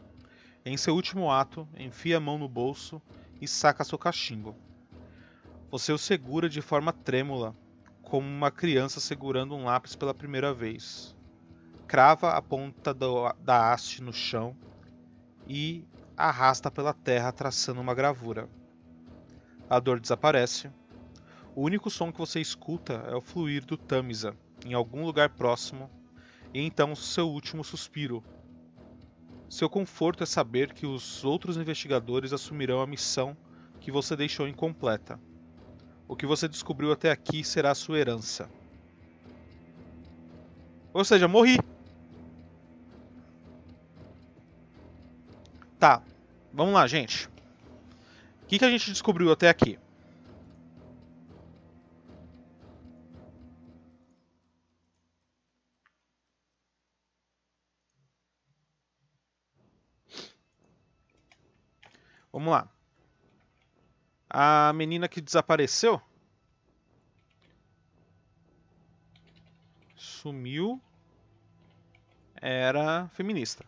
Em seu último ato, enfia a mão no bolso e saca seu cachimbo. Você o segura de forma trêmula, como uma criança segurando um lápis pela primeira vez. Crava a ponta do- da haste no chão e arrasta pela terra traçando uma gravura. A dor desaparece. O único som que você escuta é o fluir do Tamisa em algum lugar próximo, e então seu último suspiro. Seu conforto é saber que os outros investigadores assumirão a missão que você deixou incompleta. O que você descobriu até aqui será sua herança. Ou seja, morri. Tá, vamos lá, gente. O que, que a gente descobriu até aqui? Vamos lá. A menina que desapareceu sumiu era feminista.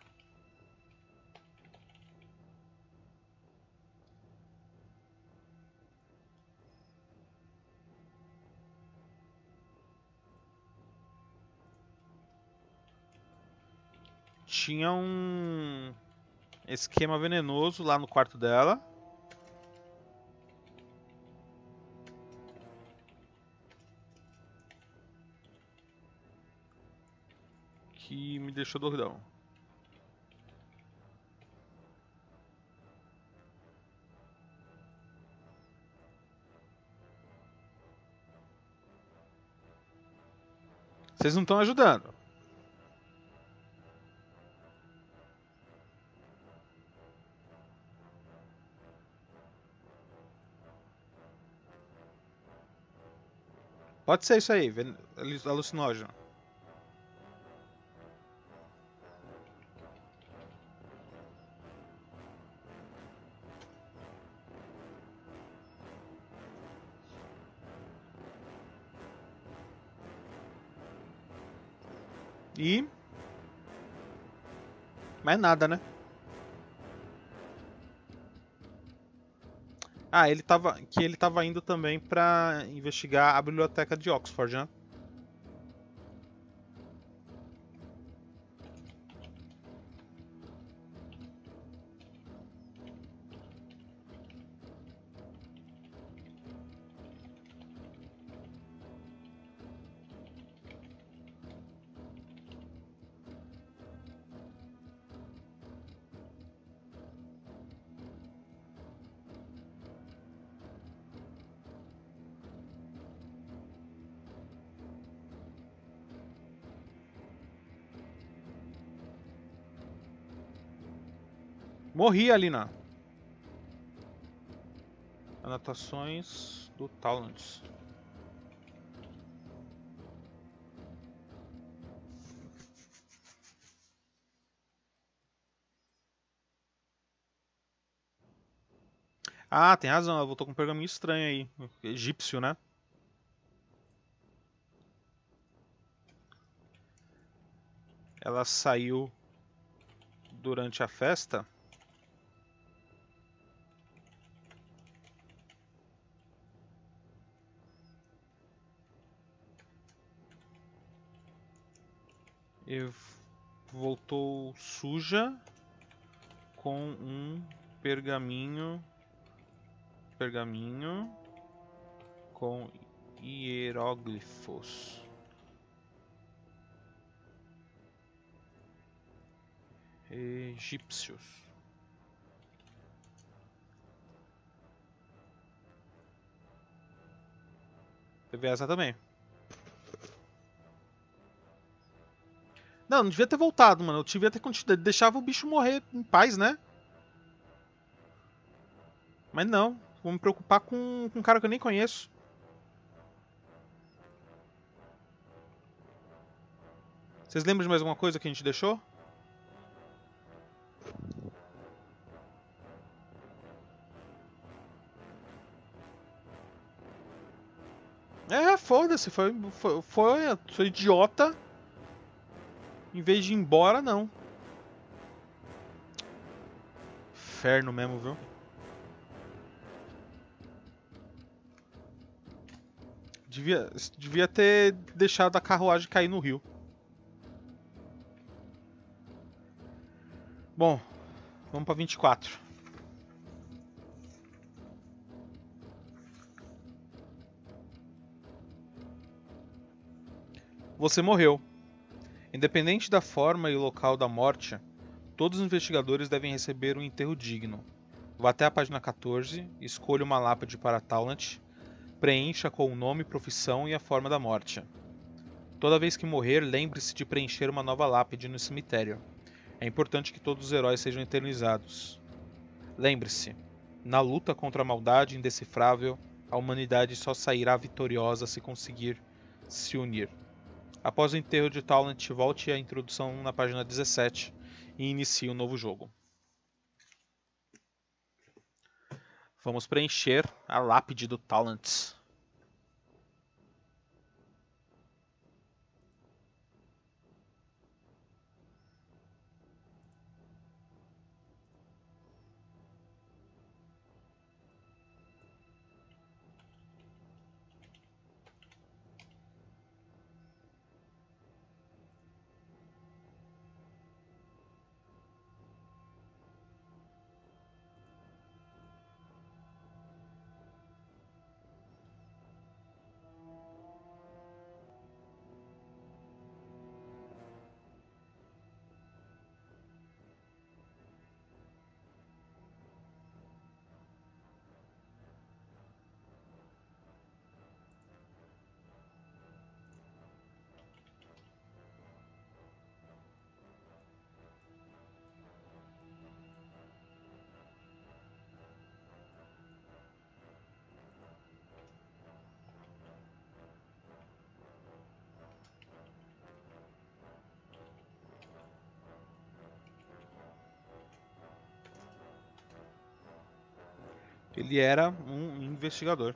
Tinha um esquema venenoso lá no quarto dela. Que me deixou doidão. Vocês não estão ajudando. Pode ser isso aí, alucinógeno. E. Mais nada, né? Ah, ele tava. Que ele tava indo também pra investigar a biblioteca de Oxford, né? Morri ali na. Anotações do Talents. Ah, tem razão, ela voltou com um pergaminho estranho aí. Egípcio, né? Ela saiu durante a festa. Voltou suja com um pergaminho pergaminho com hieróglifos. Egípcios. Teve essa também. Não, não devia ter voltado, mano. Eu devia ter continuado. Deixava o bicho morrer em paz, né? Mas não. Vou me preocupar com, com um cara que eu nem conheço. Vocês lembram de mais alguma coisa que a gente deixou? É, foda-se, foi, foi, foi, sou idiota. Em vez de ir embora, não. Inferno mesmo, viu? Devia, devia ter deixado a carruagem cair no rio. Bom, vamos para 24. Você morreu. Independente da forma e local da morte, todos os investigadores devem receber um enterro digno. Vá até a página 14, escolha uma lápide para Talent, preencha com o nome, profissão e a forma da morte. Toda vez que morrer, lembre-se de preencher uma nova lápide no cemitério. É importante que todos os heróis sejam eternizados. Lembre-se, na luta contra a maldade indecifrável, a humanidade só sairá vitoriosa se conseguir se unir. Após o enterro de Talent, volte à introdução na página 17 e inicie um novo jogo. Vamos preencher a lápide do Talent. Ele era um investigador.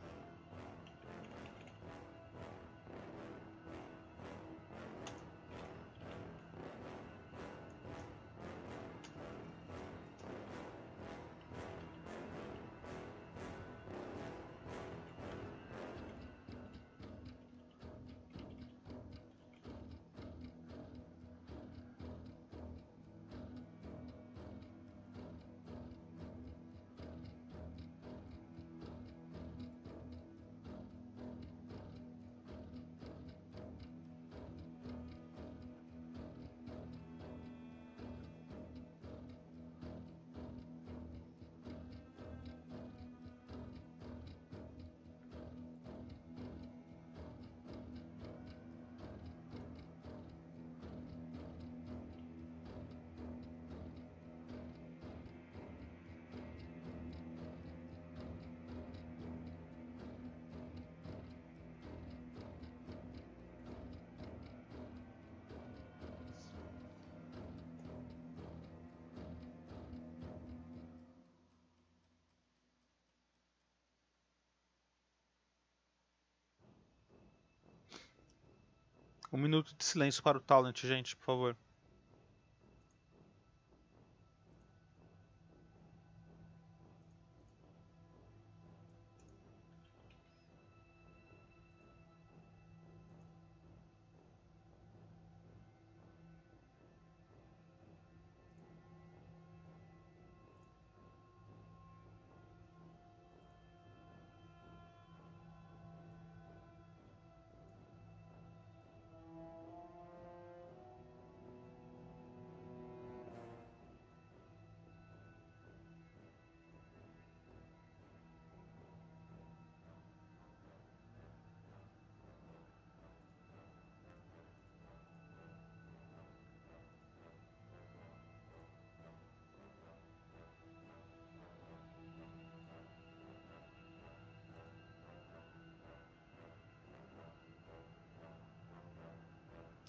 De silêncio para o Talent, gente, por favor.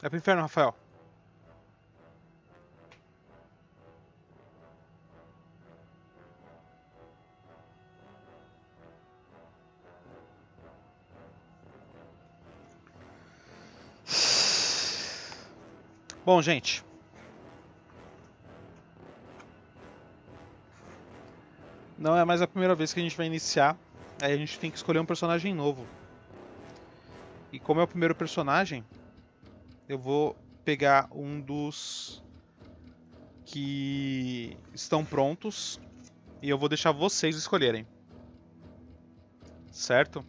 É pro inferno, Rafael. Bom, gente. Não é mais a primeira vez que a gente vai iniciar. Aí a gente tem que escolher um personagem novo. E como é o primeiro personagem, eu vou pegar um dos que estão prontos e eu vou deixar vocês escolherem. Certo?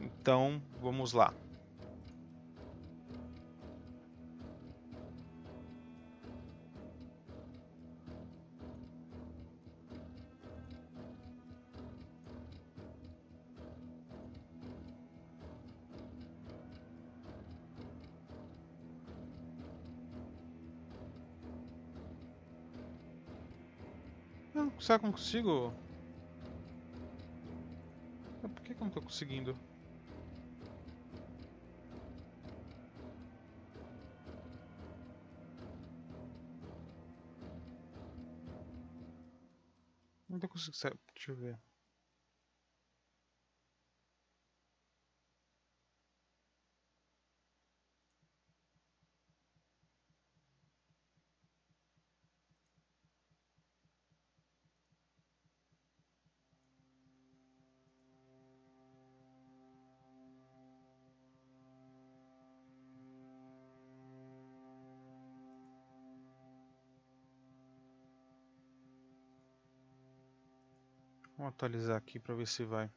Então, vamos lá. Será que eu não consigo? Por que, eu não tô conseguindo? Não tô conseguindo. Deixa eu ver. Vamos atualizar aqui para ver se vai.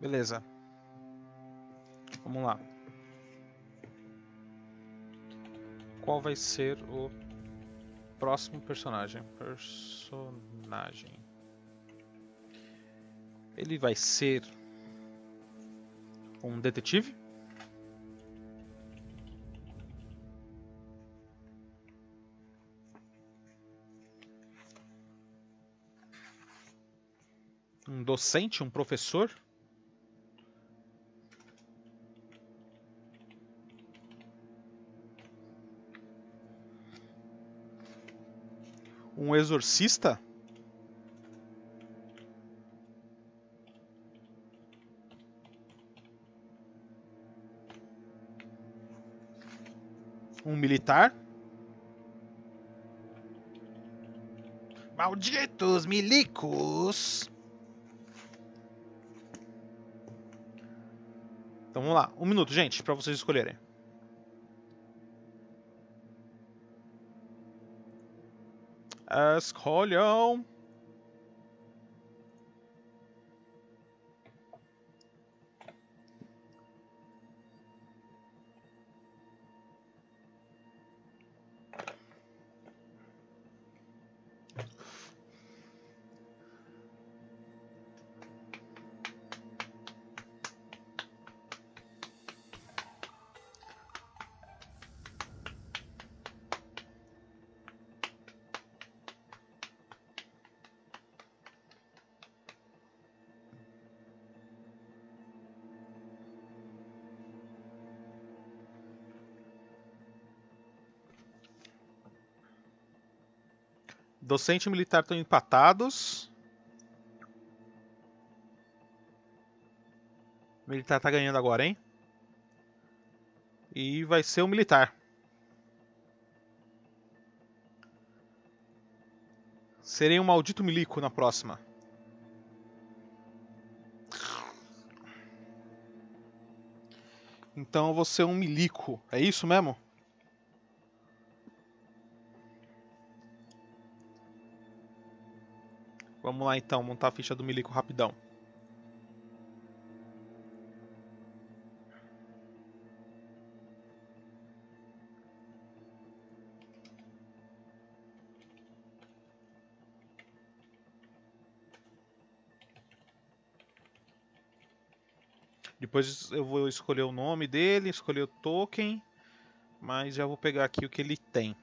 Beleza. Vamos lá. Qual vai ser o próximo personagem? Personagem. Ele vai ser um detetive? Um docente, um professor? Um exorcista? Um militar? Malditos milicos! Então vamos lá, um minuto, gente, para vocês escolherem. Escolham. Docente e militar estão empatados. O militar tá ganhando agora, hein? E vai ser o militar. Serei um maldito milico na próxima. Então eu vou ser um milico. É isso mesmo? Vamos lá então, montar a ficha do milico rapidão. Depois eu vou escolher o nome dele, escolher o token, mas já vou pegar aqui o que ele tem.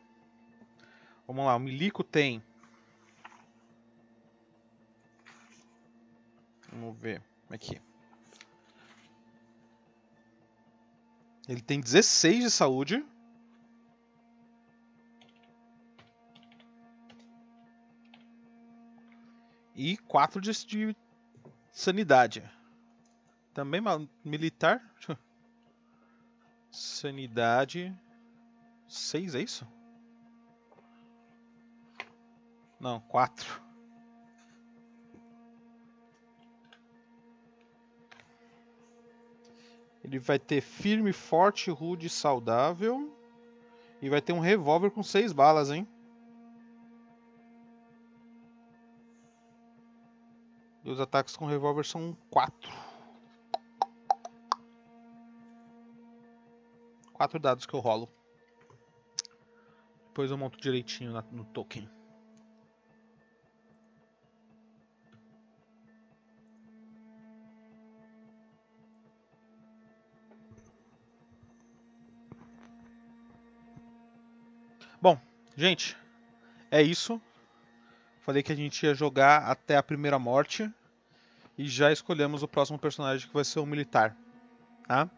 Vamos lá, o Milico tem. Vamos ver aqui. Ele tem 16 de saúde. E 4 de, de sanidade. Também militar. *laughs* Sanidade. 6, é isso? Não, 4. Ele vai ter firme, forte, rude, saudável. E vai ter um revólver com 6 balas, hein? E os ataques com revólver são 4. quatro dados que eu rolo. Depois eu monto direitinho no token. Bom, gente, é isso. Falei que a gente ia jogar até a primeira morte. E já escolhemos o próximo personagem que vai ser o militar. Tá?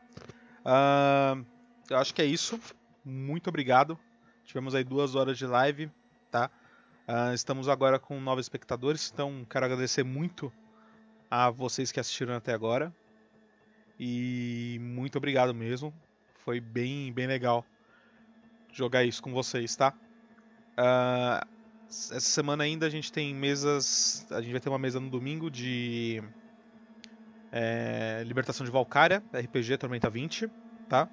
Uh, eu acho que é isso. Muito obrigado. Tivemos aí duas horas de live, tá? Uh, estamos agora com novos espectadores, então quero agradecer muito a vocês que assistiram até agora. E muito obrigado mesmo. Foi bem, bem legal jogar isso com vocês, tá? Uh, essa semana ainda a gente tem mesas. A gente vai ter uma mesa no domingo de é, Libertação de Valkyria, RPG Tormenta 20, tá?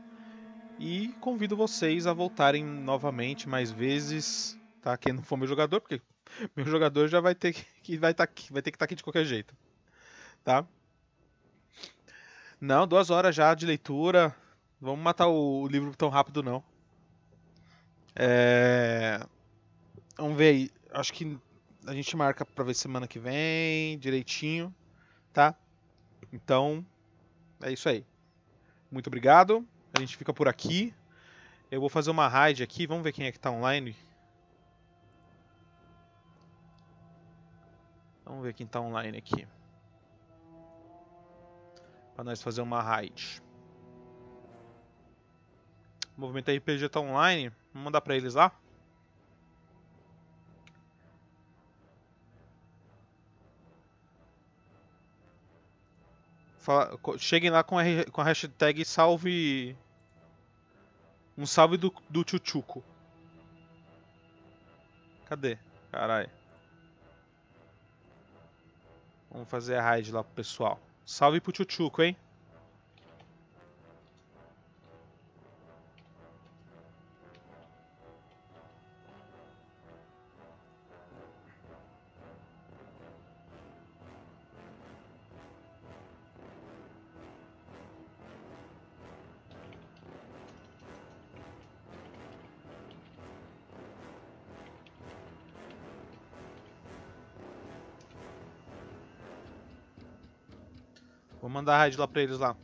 E convido vocês a voltarem novamente mais vezes, tá? Quem não for meu jogador, porque *laughs* meu jogador já vai ter que vai tá aqui, vai ter que estar tá aqui de qualquer jeito, tá? Não, duas horas já de leitura. Vamos matar o livro tão rápido não. É... Vamos ver aí. Acho que a gente marca para ver semana que vem, direitinho, tá? Então, é isso aí. Muito obrigado. A gente fica por aqui. Eu vou fazer uma raid aqui. Vamos ver quem é que tá online. Vamos ver quem tá online aqui. Para nós fazer uma raid. O movimento RPG tá online. Vamos mandar para eles lá. Fala, cheguem lá com a, com a hashtag salve. Um salve do, do Chuchuco. Cadê? Caralho. Vamos fazer a raid lá pro pessoal. Salve pro Chuchuco, hein? Mandar a raid lá pra eles lá.